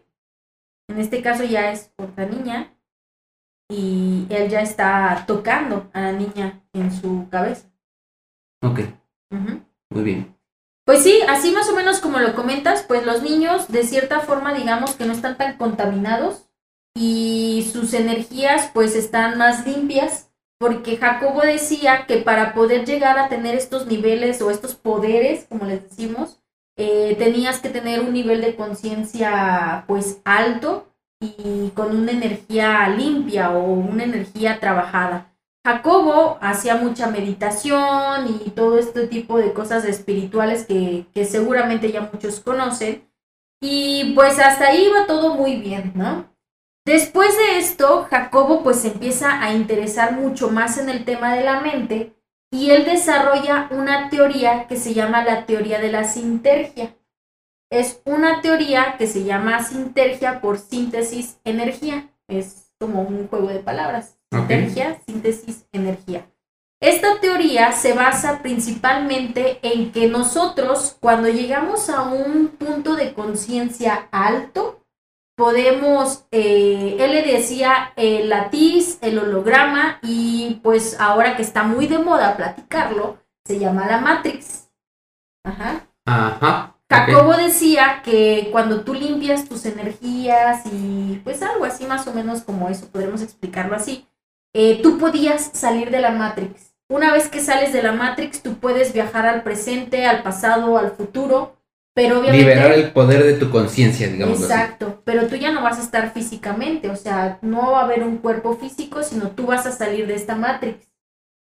En este caso ya es otra niña. Y él ya está tocando a la niña en su cabeza. Ok, Ujú. muy bien. Pues sí, así más o menos como lo comentas, pues los niños de cierta forma digamos que no están tan contaminados y sus energías pues están más limpias porque Jacobo decía que para poder llegar a tener estos niveles o estos poderes, como les decimos, eh, tenías que tener un nivel de conciencia pues alto y con una energía limpia o una energía trabajada. Jacobo hacía mucha meditación y todo este tipo de cosas espirituales que, que seguramente ya muchos conocen. Y pues hasta ahí va todo muy bien, ¿no? Después de esto, Jacobo pues empieza a interesar mucho más en el tema de la mente y él desarrolla una teoría que se llama la teoría de la sintergia. Es una teoría que se llama sintergia por síntesis energía. Es como un juego de palabras. Sintergia, síntesis, energía. Esta teoría se basa principalmente en que nosotros, cuando llegamos a un punto de conciencia alto, podemos, eh, él le decía el latiz, el holograma, y pues ahora que está muy de moda platicarlo, se llama la Matrix. Ajá. Ajá. Jacobo decía que cuando tú limpias tus energías y pues algo así más o menos como eso, podremos explicarlo así, eh, tú podías salir de la Matrix. Una vez que sales de la Matrix, tú puedes viajar al presente, al pasado, al futuro, pero obviamente... Liberar el poder de tu conciencia, digamos así. Exacto, pero tú ya no vas a estar físicamente, o sea, no va a haber un cuerpo físico, sino tú vas a salir de esta Matrix.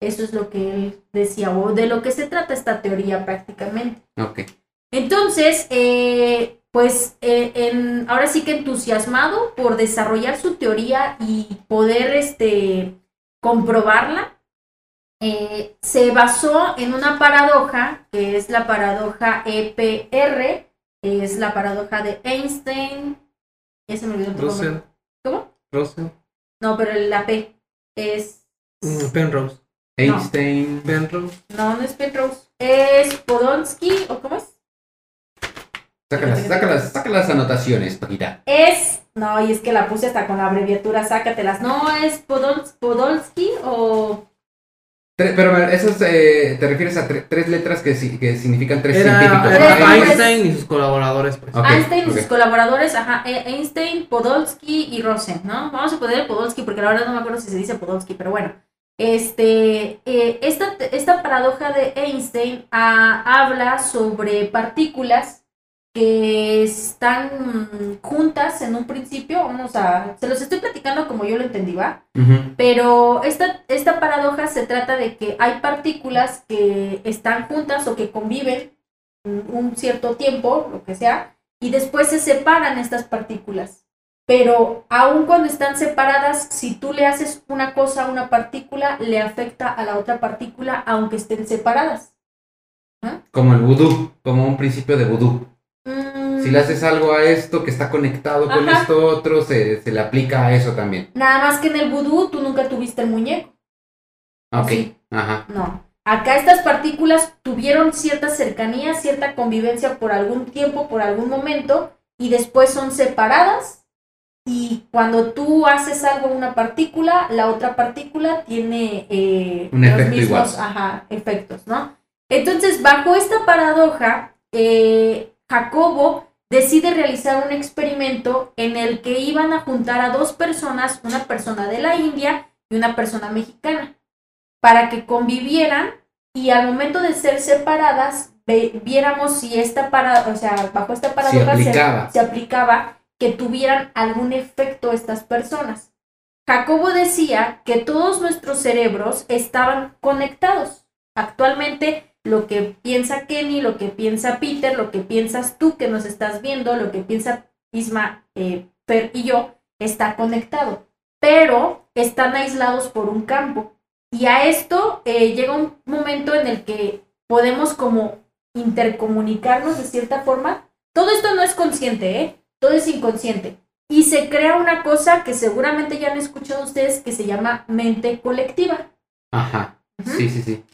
Eso es lo que él decía, o de lo que se trata esta teoría prácticamente. Ok. Entonces, eh, pues eh, en, ahora sí que entusiasmado por desarrollar su teoría y poder este, comprobarla, eh, se basó en una paradoja, que es la paradoja EPR, es la paradoja de Einstein. Ya se me olvidó. Russell. ¿Cómo? Russell. No, pero la P es... Mm, Penrose. Einstein. Penrose. No, no es Penrose. Es Podolsky, ¿o cómo es? Saca las, saca las, saca las anotaciones, Paquita. Es. No, y es que la puse hasta con la abreviatura, sácatelas. No, es Podols- Podolsky o. Tre- pero esos eh, te refieres a tre- tres letras que, si- que significan tres Era, científicos. Einstein. Y sus colaboradores, pues. Ok, Einstein y sus colaboradores, ajá, eh, Einstein, Podolsky y Rosen, ¿no? Vamos a poner Podolsky porque la verdad no me acuerdo si se dice Podolsky, pero bueno. Este, eh, esta, esta paradoja de Einstein ah, habla sobre partículas que están juntas en un principio, vamos a, se los estoy platicando como yo lo entendí, ¿va? Pero esta, esta paradoja se trata de que hay partículas que están juntas o que conviven un cierto tiempo, lo que sea, y después se separan estas partículas. Pero aun cuando están separadas, si tú le haces una cosa a una partícula, le afecta a la otra partícula aunque estén separadas. Como el vudú, como un principio de vudú. Si le haces algo a esto que está conectado con esto otro, se, se le aplica a eso también. Nada más que en el vudú tú nunca tuviste el muñeco. Ok. Sí. Ajá. No. Acá estas partículas tuvieron cierta cercanía, cierta convivencia por algún tiempo, por algún momento, y después son separadas. Y cuando tú haces algo a una partícula, la otra partícula tiene eh, Un efecto igual. ajá, efectos, ¿no? Entonces, bajo esta paradoja, eh, Jacobo decide realizar un experimento en el que iban a juntar a dos personas, una persona de la India y una persona mexicana para que convivieran y al momento de ser separadas viéramos si esta para, o sea, bajo esta Se paradoja aplicaba. se aplicaba que tuvieran algún efecto estas personas. Jacobo decía que todos nuestros cerebros estaban conectados. Actualmente lo que piensa Kenny, lo que piensa Peter, lo que piensas tú que nos estás viendo, lo que piensa Isma, eh, Fer y yo, está conectado. Pero están aislados por un campo. Y a esto eh, llega un momento en el que podemos como intercomunicarnos de cierta forma. Todo esto no es consciente, ¿eh? Todo es inconsciente. Y se crea una cosa que seguramente ya han escuchado ustedes que se llama mente colectiva. Ajá. Sí, sí, sí.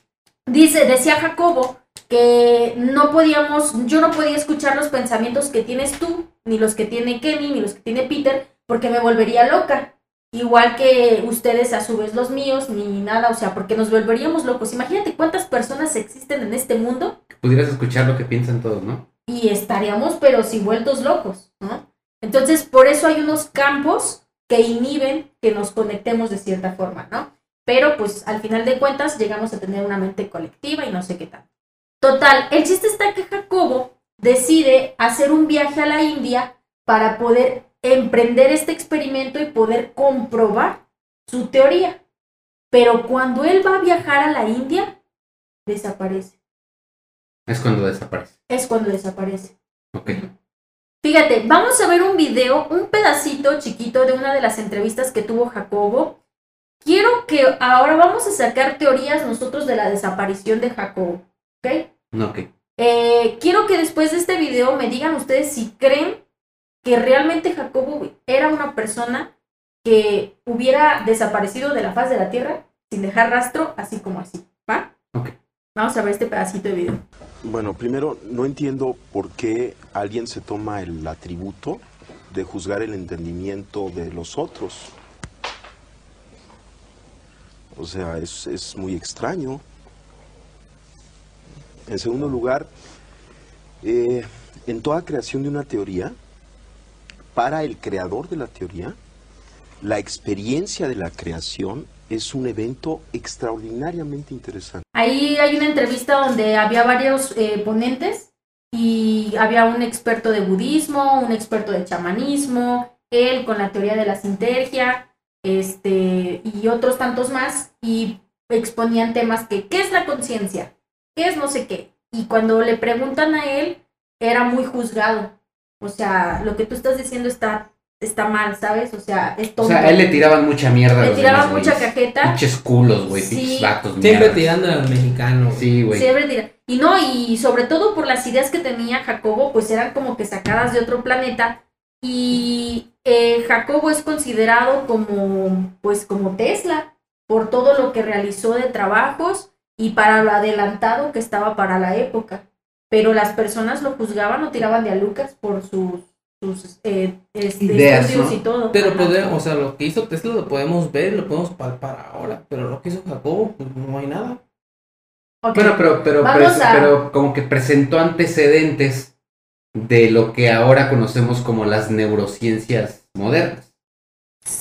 Dice, decía Jacobo que no podíamos, yo no podía escuchar los pensamientos que tienes tú, ni los que tiene Kenny, ni los que tiene Peter, porque me volvería loca. Igual que ustedes a su vez los míos, ni nada, o sea, porque nos volveríamos locos. Imagínate cuántas personas existen en este mundo Pudieras escuchar lo que piensan todos, ¿no? y estaríamos pero si vueltos locos, ¿no? Entonces, por eso hay unos campos que inhiben que nos conectemos de cierta forma, ¿no? Pero pues al final de cuentas llegamos a tener una mente colectiva y no sé qué tal. Total, el chiste está que Jacobo decide hacer un viaje a la India para poder emprender este experimento y poder comprobar su teoría. Pero cuando él va a viajar a la India, desaparece. Es cuando desaparece. Es cuando desaparece. Ok. Fíjate, vamos a ver un video, un pedacito chiquito de una de las entrevistas que tuvo Jacobo. Quiero que ahora vamos a sacar teorías nosotros de la desaparición de Jacobo, ¿ok? Ok. Eh, quiero que después de este video me digan ustedes si creen que realmente Jacobo era una persona que hubiera desaparecido de la faz de la Tierra sin dejar rastro, así como así, ¿va? Ok. Vamos a ver este pedacito de video. Bueno, primero, no entiendo por qué alguien se toma el atributo de juzgar el entendimiento de los otros. O sea, es, es muy extraño. En segundo lugar, eh, en toda creación de una teoría, para el creador de la teoría, la experiencia de la creación es un evento extraordinariamente interesante. Ahí hay una entrevista donde había varios eh, ponentes y había un experto de budismo, un experto de chamanismo, él con la teoría de la sintergia, este, y otros tantos más, y exponían temas que, ¿qué es la conciencia? ¿Qué es no sé qué? Y cuando le preguntan a él, era muy juzgado. O sea, lo que tú estás diciendo está, está mal, ¿sabes? O sea, es O tonto. sea, a él le tiraban mucha mierda. a Le los tiraban mucha güeyes. cajeta. Pinches culos, güey. Sí. Pinches vatos, Siempre tirando al mexicano. güey. Sí, güey. Siempre tira- Y no, y sobre todo por las ideas que tenía Jacobo, pues eran como que sacadas de otro planeta. Y eh, Jacobo es considerado como, pues como Tesla, por todo lo que realizó de trabajos y para lo adelantado que estaba para la época. Pero las personas lo juzgaban o tiraban de a Lucas por sus, sus eh, este, Ideas, y todo. Pero podemos, o sea, lo que hizo Tesla lo podemos ver, lo podemos palpar ahora. Pero lo que hizo Jacobo, pues no hay nada. Bueno, pero, pero, a- pero como que presentó antecedentes de lo que ahora conocemos como las neurociencias modernas.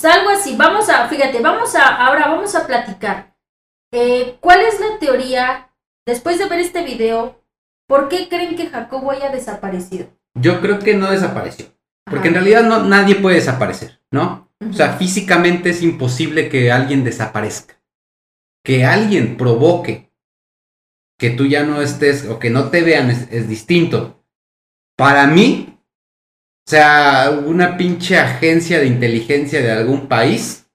Algo así, vamos a, fíjate, vamos a, ahora vamos a platicar. Eh, ¿Cuál es la teoría, después de ver este video, por qué creen que Jacobo haya desaparecido? Yo creo que no desapareció. Porque en realidad no, nadie puede desaparecer, ¿no? O sea, físicamente es imposible que alguien desaparezca. Que alguien provoque que tú ya no estés o que no te vean es, es distinto. Para mí, o sea, una pinche agencia de inteligencia de algún país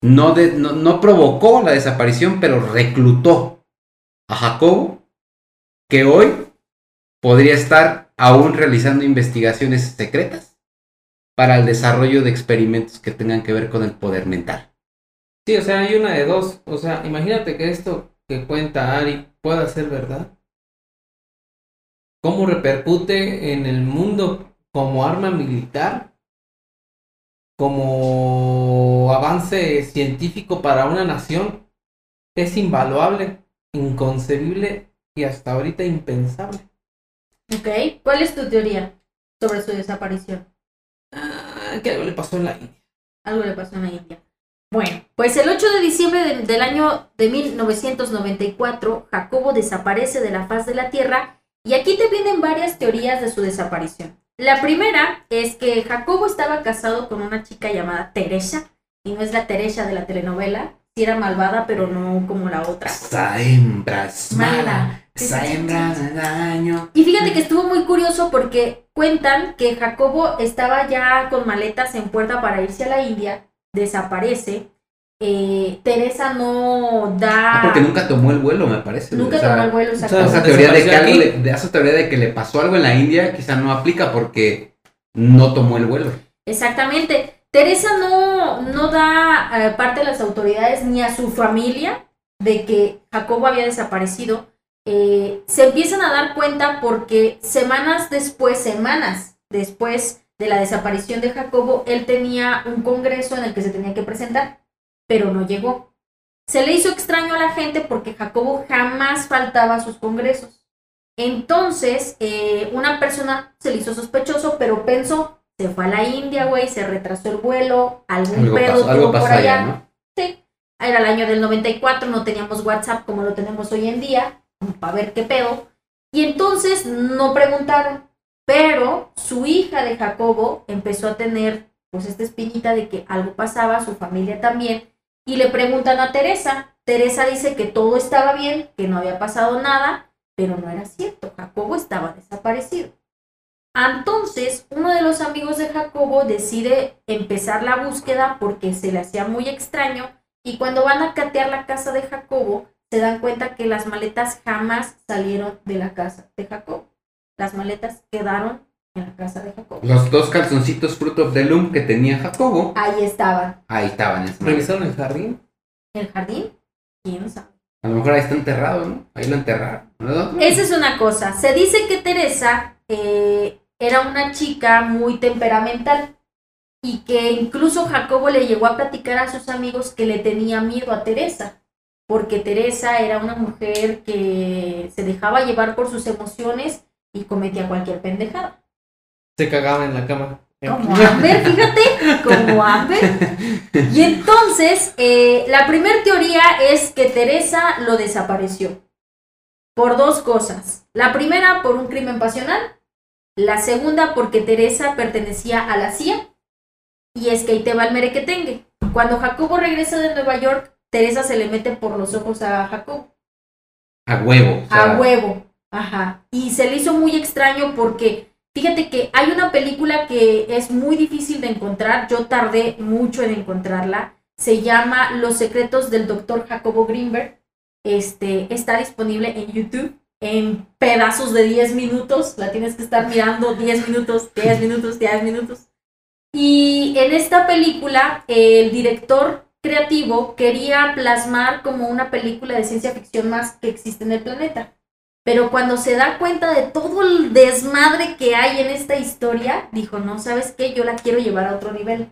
no, no, no provocó la desaparición, pero reclutó a Jacobo, que hoy podría estar aún realizando investigaciones secretas para el desarrollo de experimentos que tengan que ver con el poder mental. Sí, o sea, hay una de dos. O sea, imagínate que esto que cuenta Ari pueda ser verdad. ¿Cómo repercute en el mundo como arma militar? Como avance científico para una nación. Es invaluable, inconcebible y hasta ahorita impensable. Ok, ¿cuál es tu teoría sobre su desaparición? Ah, que algo le pasó en la India. Algo le pasó en la India. Bueno, pues el 8 de diciembre de- del año de 1994, Jacobo desaparece de la faz de la Tierra y aquí te vienen varias teorías de su desaparición. La primera es que Jacobo estaba casado con una chica llamada Teresa, y no es la Teresa de la telenovela, sí era malvada, pero no como la otra. Esa hembra es Mala. esa hembra daño. Y fíjate que estuvo muy curioso porque cuentan que Jacobo estaba ya con maletas en puerta para irse a la India, desaparece. Eh, Teresa no da. Ah, porque nunca tomó el vuelo, me parece. nunca O sea, tomó el vuelo. o sea, exactamente. Esa teoría, de que, algo le- de esa teoría de que le pasó algo en la India quizá no aplica porque no tomó el vuelo. Exactamente. Teresa no, no da eh, parte a las autoridades ni a su familia de que Jacobo había desaparecido. Eh, se empiezan a dar cuenta porque semanas después, semanas después de la desaparición de Jacobo, él tenía un congreso en el que se tenía que presentar, pero no llegó. Se le hizo extraño a la gente porque Jacobo jamás faltaba a sus congresos. Entonces, eh, una persona se le hizo sospechoso, pero pensó, se fue a la India, güey, se retrasó el vuelo, algún Algo pedo pasó, algo tuvo pasó por allá. allá, ¿no? Sí, era el año del 94, no teníamos WhatsApp como lo tenemos hoy en día, para ver qué pedo. Y entonces no preguntaron, pero su hija de Jacobo empezó a tener pues esta espinita de que algo pasaba, su familia también, y le preguntan a Teresa. Teresa dice que todo estaba bien, que no había pasado nada, pero no era cierto, Jacobo estaba desaparecido. Entonces, uno de los amigos de Jacobo decide empezar la búsqueda porque se le hacía muy extraño y cuando van a catear la casa de Jacobo, se dan cuenta que las maletas jamás salieron de la casa de Jacobo. Las maletas quedaron en la casa de Jacobo. Los dos calzoncitos Fruit of the Loom que tenía Jacobo, Ahí estaban. ahí estaban. ¿Revisaron el jardín? ¿En el jardín? ¿Quién sabe? A lo mejor ahí está enterrado, ¿no? Ahí lo enterraron. ¿no? Esa es una cosa. Se dice que Teresa eh, era una chica muy temperamental y que incluso Jacobo le llegó a platicar a sus amigos que le tenía miedo a Teresa porque Teresa era una mujer que se dejaba llevar por sus emociones y cometía cualquier pendejada. Se cagaba en la cama. Como Amber, fíjate, como Amber. Y entonces, eh, la primera teoría es que Teresa lo desapareció. Por dos cosas. La primera, por un crimen pasional. La segunda, porque Teresa pertenecía a la CIA. Y es que ahí te va el merequetengue. Cuando Jacobo regresa de Nueva York, Teresa se le mete por los ojos a Jacobo. A huevo. o sea, A huevo. Ajá. Y se le hizo muy extraño porque, fíjate que hay una película que es muy difícil de encontrar. Yo tardé mucho en encontrarla. Se llama Los secretos del doctor Jacobo Greenberg. Este, está disponible en YouTube en pedazos de 10 minutos. La tienes que estar mirando 10 minutos, 10 minutos, 10 minutos. Y en esta película, el director creativo quería plasmar como una película de ciencia ficción más que existe en el planeta. Pero cuando se da cuenta de todo el desmadre que hay en esta historia, dijo, no, ¿sabes qué? Yo la quiero llevar a otro nivel.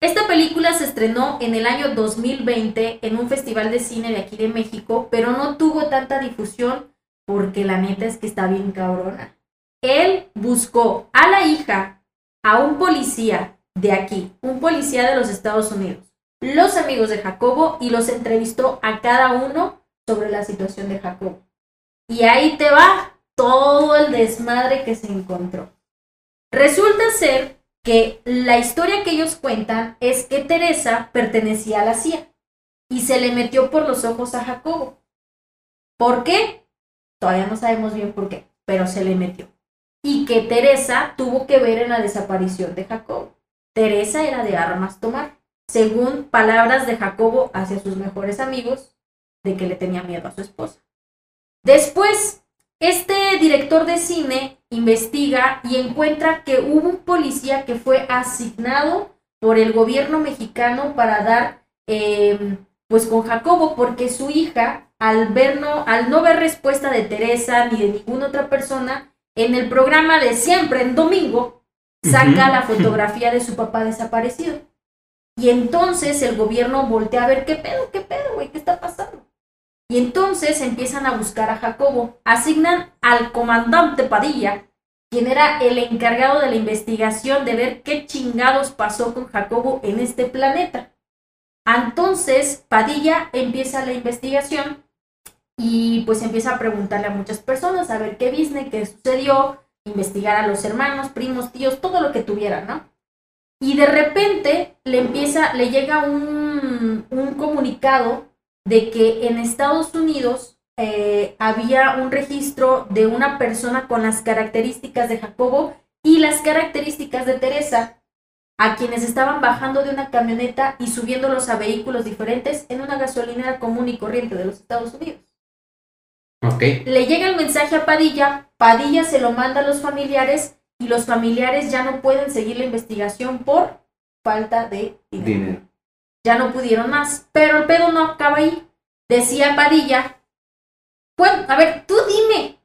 Esta película se estrenó en el año 2020 en un festival de cine de aquí de México, pero no tuvo tanta difusión porque la neta es que está bien cabrona. Él buscó a la hija, a un policía de aquí, un policía de los Estados Unidos, los amigos de Jacobo y los entrevistó a cada uno sobre la situación de Jacobo. Y ahí te va todo el desmadre que se encontró. Resulta ser que la historia que ellos cuentan es que Teresa pertenecía a la CIA y se le metió por los ojos a Jacobo. ¿Por qué? Todavía no sabemos bien por qué, pero se le metió. Y que Teresa tuvo que ver en la desaparición de Jacobo. Teresa era de armas tomar, según palabras de Jacobo hacia sus mejores amigos, de que le tenía miedo a su esposa. Después, este director de cine investiga y encuentra que hubo un policía que fue asignado por el gobierno mexicano para dar, eh, pues con Jacobo, porque su hija, al, ver no, al no ver respuesta de Teresa ni de ninguna otra persona, en el programa de siempre, en domingo, saca la fotografía de su papá desaparecido. Y entonces el gobierno voltea a ver qué pedo, qué pedo, güey, qué está pasando. Y entonces empiezan a buscar a Jacobo. Asignan al comandante Padilla, quien era el encargado de la investigación de ver qué chingados pasó con Jacobo en este planeta. Entonces Padilla empieza la investigación y pues empieza a preguntarle a muchas personas a ver qué business, qué sucedió, investigar a los hermanos, primos, tíos, todo lo que tuviera, ¿no? Y de repente le empieza, le llega un, un comunicado de que en Estados Unidos eh, había un registro de una persona con las características de Jacobo y las características de Teresa, a quienes estaban bajando de una camioneta y subiéndolos a vehículos diferentes en una gasolinera común y corriente de los Estados Unidos. Ok. Le llega el mensaje a Padilla, Padilla se lo manda a los familiares y los familiares ya no pueden seguir la investigación por falta de dinero. Dinero. Ya no pudieron más, pero el pedo no acaba ahí. Decía Padilla, "Cuen- a ver, tú dime,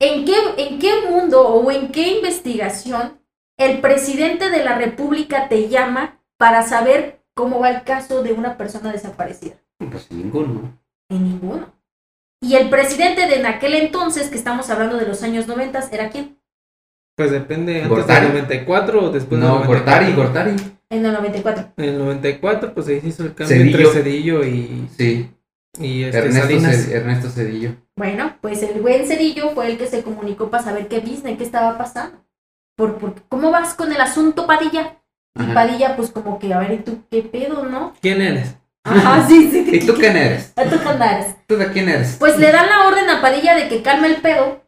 ¿en qué, ¿en qué mundo o en qué investigación el presidente de la República te llama para saber cómo va el caso de una persona desaparecida? Pues ninguno. En ninguno. Y el presidente de en aquel entonces, que estamos hablando de los años 90, ¿era quién? Pues depende, antes Gortari. del 94 o después del No, 94. Gortari, Gortari. En el 94. En el 94 pues se hizo el cambio Cedillo. entre Cedillo y, Sí. y este, Ernesto. Ced- Ernesto Cedillo. Bueno, pues el buen Cerillo fue el que se comunicó para saber qué business, qué estaba pasando. Por, por, ¿Cómo vas con el asunto, Padilla? Y Ajá. Padilla, pues como que, a ver, ¿y tú qué pedo, no? ¿Quién eres? Ajá, sí, sí. ¿Y tú quién eres? ¿A tú qué andas? ¿Tú de quién eres? Pues le dan la orden a Padilla de que calme el pedo,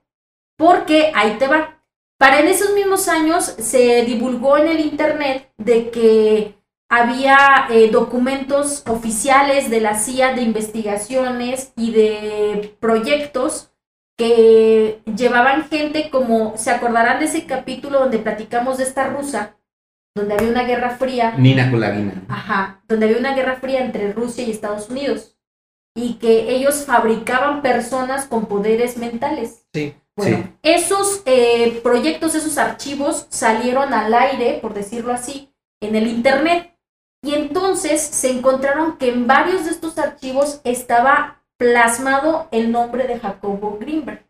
porque ahí te va. Para en esos mismos años se divulgó en el internet de que había eh, documentos oficiales de la CIA de investigaciones y de proyectos que llevaban gente como, ¿se acordarán de ese capítulo donde platicamos de esta rusa? Donde había una guerra fría. Nina Kulagina. Ajá, donde había una guerra fría entre Rusia y Estados Unidos y que ellos fabricaban personas con poderes mentales. Sí. Bueno, Sí. esos eh, proyectos, esos archivos salieron al aire, por decirlo así, en el Internet. Y entonces se encontraron que en varios de estos archivos estaba plasmado el nombre de Jacobo Greenberg.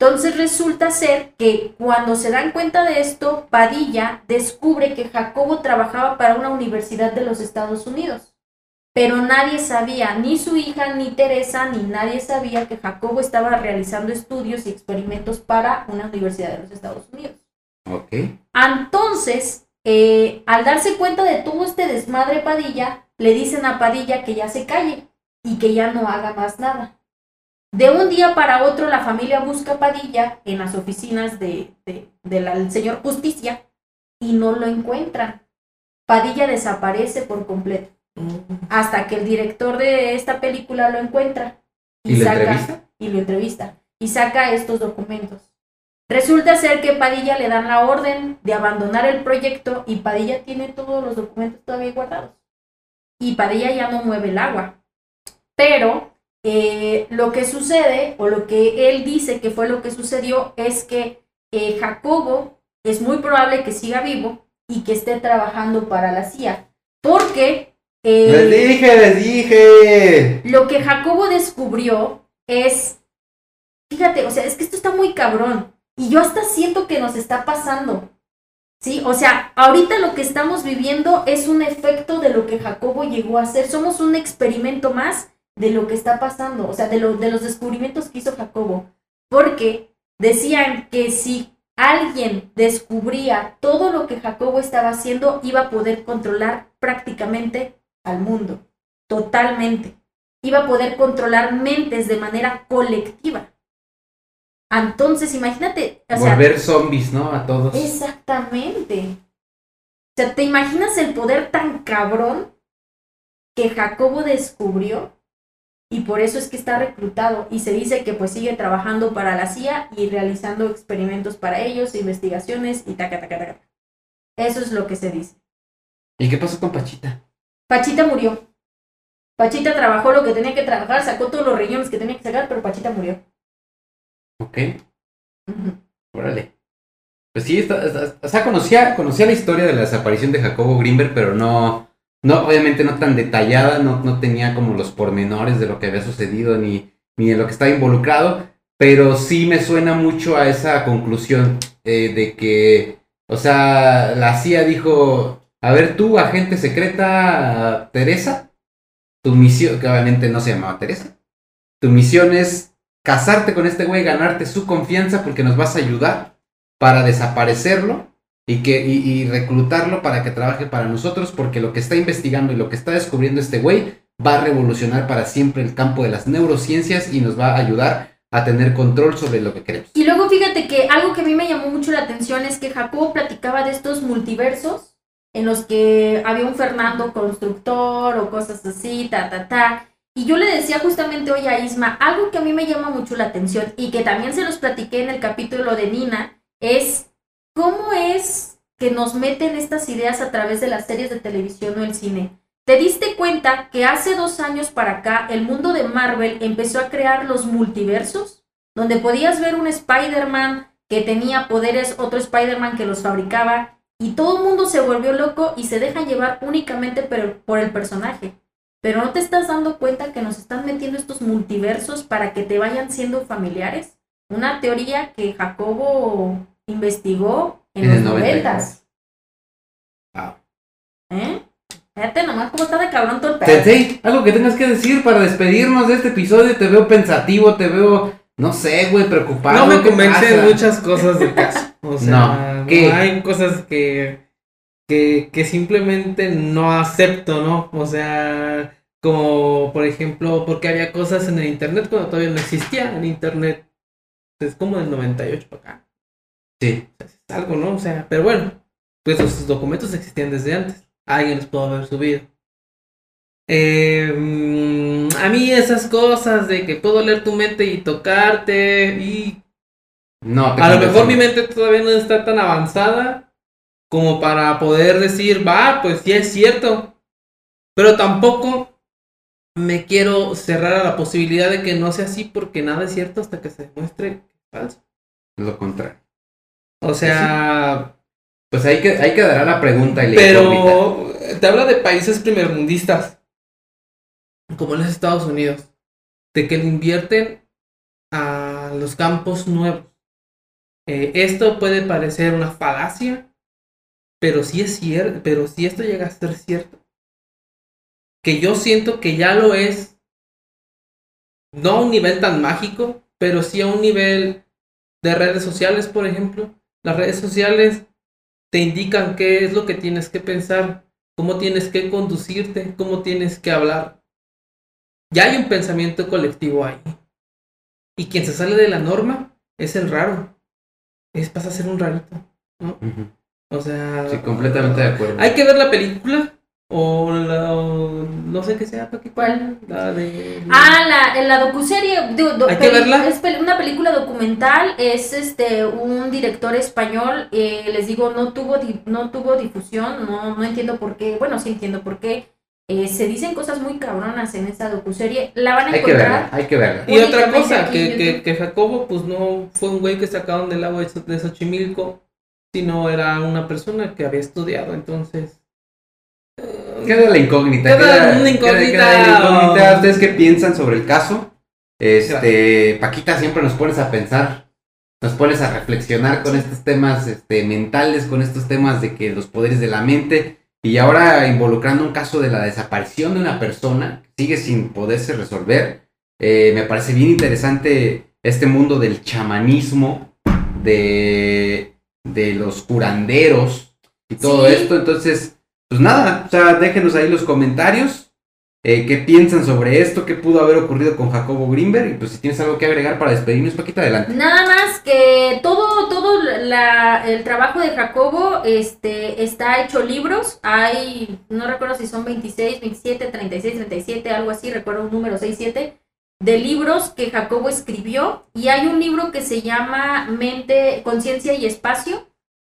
Entonces resulta ser que cuando se dan cuenta de esto, Padilla descubre que Jacobo trabajaba para una universidad de los Estados Unidos. Pero nadie sabía, ni su hija, ni Teresa, ni nadie sabía que Jacobo estaba realizando estudios y experimentos para una universidad de los Estados Unidos. Ok. Entonces, eh, al darse cuenta de todo este desmadre Padilla, le dicen a Padilla que ya se calle y que ya no haga más nada. De un día para otro, la familia busca a Padilla en las oficinas de, de- del señor Justicia y no lo encuentran. Padilla desaparece por completo hasta que el director de esta película lo encuentra ¿Y lo entrevista? y lo entrevista y saca estos documentos. Resulta ser que Padilla le dan la orden de abandonar el proyecto y Padilla tiene todos los documentos todavía guardados. Y Padilla ya no mueve el agua. Pero eh, lo que sucede, o lo que él dice que fue lo que sucedió, es que eh, Jacobo es muy probable que siga vivo y que esté trabajando para la CIA. Porque eh, Les dije, les dije. lo que Jacobo descubrió es, fíjate, o sea, es que esto está muy cabrón. Y yo hasta siento que nos está pasando. ¿Sí? O sea, ahorita lo que estamos viviendo es un efecto de lo que Jacobo llegó a hacer. Somos un experimento más de lo que está pasando, o sea, de, lo, de los descubrimientos que hizo Jacobo. Porque decían que si alguien descubría todo lo que Jacobo estaba haciendo, iba a poder controlar prácticamente al mundo. Totalmente. Iba a poder controlar mentes de manera colectiva. Entonces, imagínate, o sea, Volver zombies, ¿no? A todos. Exactamente. O sea, ¿te imaginas el poder tan cabrón que Jacobo descubrió? Y por eso es que está reclutado y se dice que pues sigue trabajando para la CIA y realizando experimentos para ellos, investigaciones y taca, taca, taca. Eso es lo que se dice. ¿Y qué pasó con Pachita? Pachita murió. Pachita trabajó lo que tenía que trabajar, sacó todos los riñones que tenía que sacar, pero Pachita murió. Ok, órale. Pues sí, está- está- o sea, conocía, conocía la historia de la desaparición de Jacobo Greenberg, pero no, no, obviamente no tan detallada, no, no tenía como los pormenores de lo que había sucedido ni, ni de lo que estaba involucrado, pero sí me suena mucho a esa conclusión eh, de que, o sea, la CIA dijo, a ver tú, agente secreta Teresa, tu misión, que obviamente no se llamaba Teresa, tu misión es casarte con este güey, ganarte su confianza porque nos vas a ayudar para desaparecerlo y, que, y, y reclutarlo para que trabaje para nosotros porque lo que está investigando y lo que está descubriendo este güey va a revolucionar para siempre el campo de las neurociencias y nos va a ayudar a tener control sobre lo que queremos. Y luego fíjate que algo que a mí me llamó mucho la atención es que Jacobo platicaba de estos multiversos en los que había un Fernando constructor o cosas así, ta, ta, ta. Y yo le decía justamente hoy a Isma, algo que a mí me llama mucho la atención y que también se los platiqué en el capítulo de Nina, es cómo es que nos meten estas ideas a través de las series de televisión o el cine. ¿Te diste cuenta que hace dos años para acá el mundo de Marvel empezó a crear los multiversos? Donde podías ver un Spider-Man que tenía poderes, otro Spider-Man que los fabricaba, y todo el mundo se volvió loco y se deja llevar únicamente por, el personaje. Pero no te estás dando cuenta que nos están metiendo estos multiversos para que te vayan siendo familiares. Una teoría que Jacobo investigó en, En los el 94. noventas. Wow. ¿Eh? Fíjate nomás cómo está de cabrón todo el algo que tengas que decir para despedirnos de este episodio. Te veo pensativo, te veo, no sé, güey, preocupado. No me ¿qué convencen muchas cosas del caso. O sea, No, hay cosas que, que, que simplemente no acepto, ¿no? O sea, como por ejemplo, porque había cosas en el internet cuando todavía no existía el internet. Es como del 98 para acá. Sí. Es algo, ¿no? O sea, pero bueno, pues esos documentos existían desde antes. Alguien los pudo haber subido. Eh, a mí esas cosas de que puedo leer tu mente y tocarte y No, te a lo mejor mi mente todavía no está tan avanzada como para poder decir, va, pues sí es cierto. Pero tampoco me quiero cerrar a la posibilidad de que no sea así porque nada es cierto hasta que se demuestre que es falso. Lo contrario. O sea, Pues ahí, que, ahí quedará la pregunta y la incógnita. pero te habla de países primermundistas, como los Estados Unidos, de que le invierten a los campos nuevos. Eh, esto puede parecer una falacia, pero sí es cierto, pero si esto llega a ser cierto, que yo siento que ya lo es, no a un nivel tan mágico, pero sí a un nivel de redes sociales, por ejemplo. Las redes sociales te indican qué es lo que tienes que pensar, cómo tienes que conducirte, cómo tienes que hablar. Ya hay un pensamiento colectivo ahí. Y quien se sale de la norma es el raro. Es pasa a ser un rarito, ¿no? O sea, Sí, completamente de acuerdo. hay que ver la película o la o no sé qué sea, Paqui. ¿Cuál? La de Ah, la, en la docuserie. do- do- Hay que verla. Es una película documental. Es este un director español. eh, les digo, no tuvo di- no tuvo difusión. No, no entiendo por qué. Bueno, sí entiendo por qué. Eh, se dicen cosas muy cabronas en esa docuserie. La van a Hay que verla, encontrar. hay que verla. Y otra cosa, que, que, Jacobo, pues no fue un güey que sacaron del agua de Xo- de Xochimilco, sino era una persona que había estudiado, entonces. eh, Queda la incógnita. Queda una incógnita. queda la incógnita. ¿Ustedes qué piensan sobre el caso? Este, Paquita, siempre nos pones a pensar, nos pones a reflexionar con estos temas este, mentales, con estos temas de que los poderes de la mente, y ahora involucrando un caso de la desaparición de una persona sigue sin poderse resolver. Eh, me parece bien interesante este mundo del chamanismo, de, de los curanderos y todo Sí. esto. Entonces, pues nada, o sea, déjenos ahí los comentarios. Eh, ¿Qué piensan sobre esto? ¿Qué pudo haber ocurrido con Jacobo Greenberg? Y pues si tienes algo que agregar para despedirnos, Paquita, adelante. Nada más que todo, todo el trabajo de Jacobo este, está hecho libros. Hay, no recuerdo si son 26, 27, 36, 37, algo así, recuerdo un número 6, 7, de libros que Jacobo escribió. Y hay un libro que se llama Mente, Conciencia y Espacio.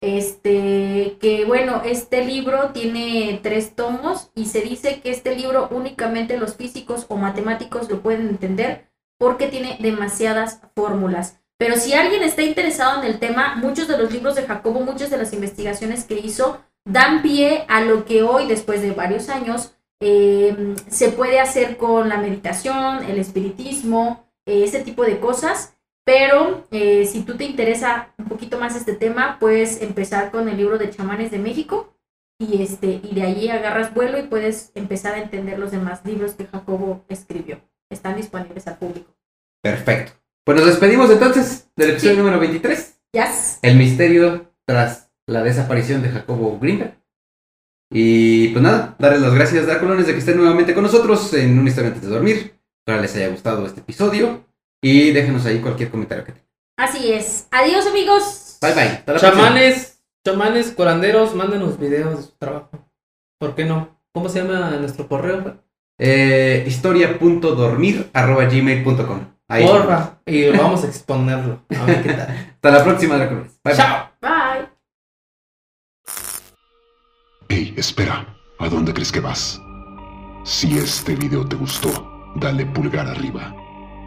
Este, que bueno, este libro tiene tres tomos y se dice que este libro únicamente los físicos o matemáticos lo pueden entender porque tiene demasiadas fórmulas. Pero si alguien está interesado en el tema, muchos de los libros de Jacobo, muchas de las investigaciones que hizo, dan pie a lo que hoy, después de varios años, eh, se puede hacer con la meditación, el espiritismo, eh, ese tipo de cosas. Pero eh, si tú te interesa un poquito más este tema, puedes empezar con el libro de chamanes de México y, este, y de allí agarras vuelo y puedes empezar a entender los demás libros que Jacobo escribió. Están disponibles al público. Perfecto. Pues nos despedimos entonces del episodio Sí. número 23. Yes. El misterio tras la desaparición de Jacobo Greenberg. Y pues nada, darles las gracias, Dracolones, de que estén nuevamente con nosotros en una historia antes de dormir. Espero les haya gustado este episodio. Y déjenos ahí cualquier comentario que tengan. Así es. Adiós, amigos. Bye bye. Hasta la próxima. Chamanes, chamanes, curanderos, mándenos videos de su trabajo. ¿Por qué no? ¿Cómo se llama nuestro correo? Eh, historia.dormir.gmail.com. Ahí. Porfa. Y vamos a exponerlo. A ver qué tal. Hasta la próxima, Dracolones. Bye bye. Chao. Bye. Hey, espera, ¿a dónde crees que vas? Si este video te gustó, dale pulgar arriba.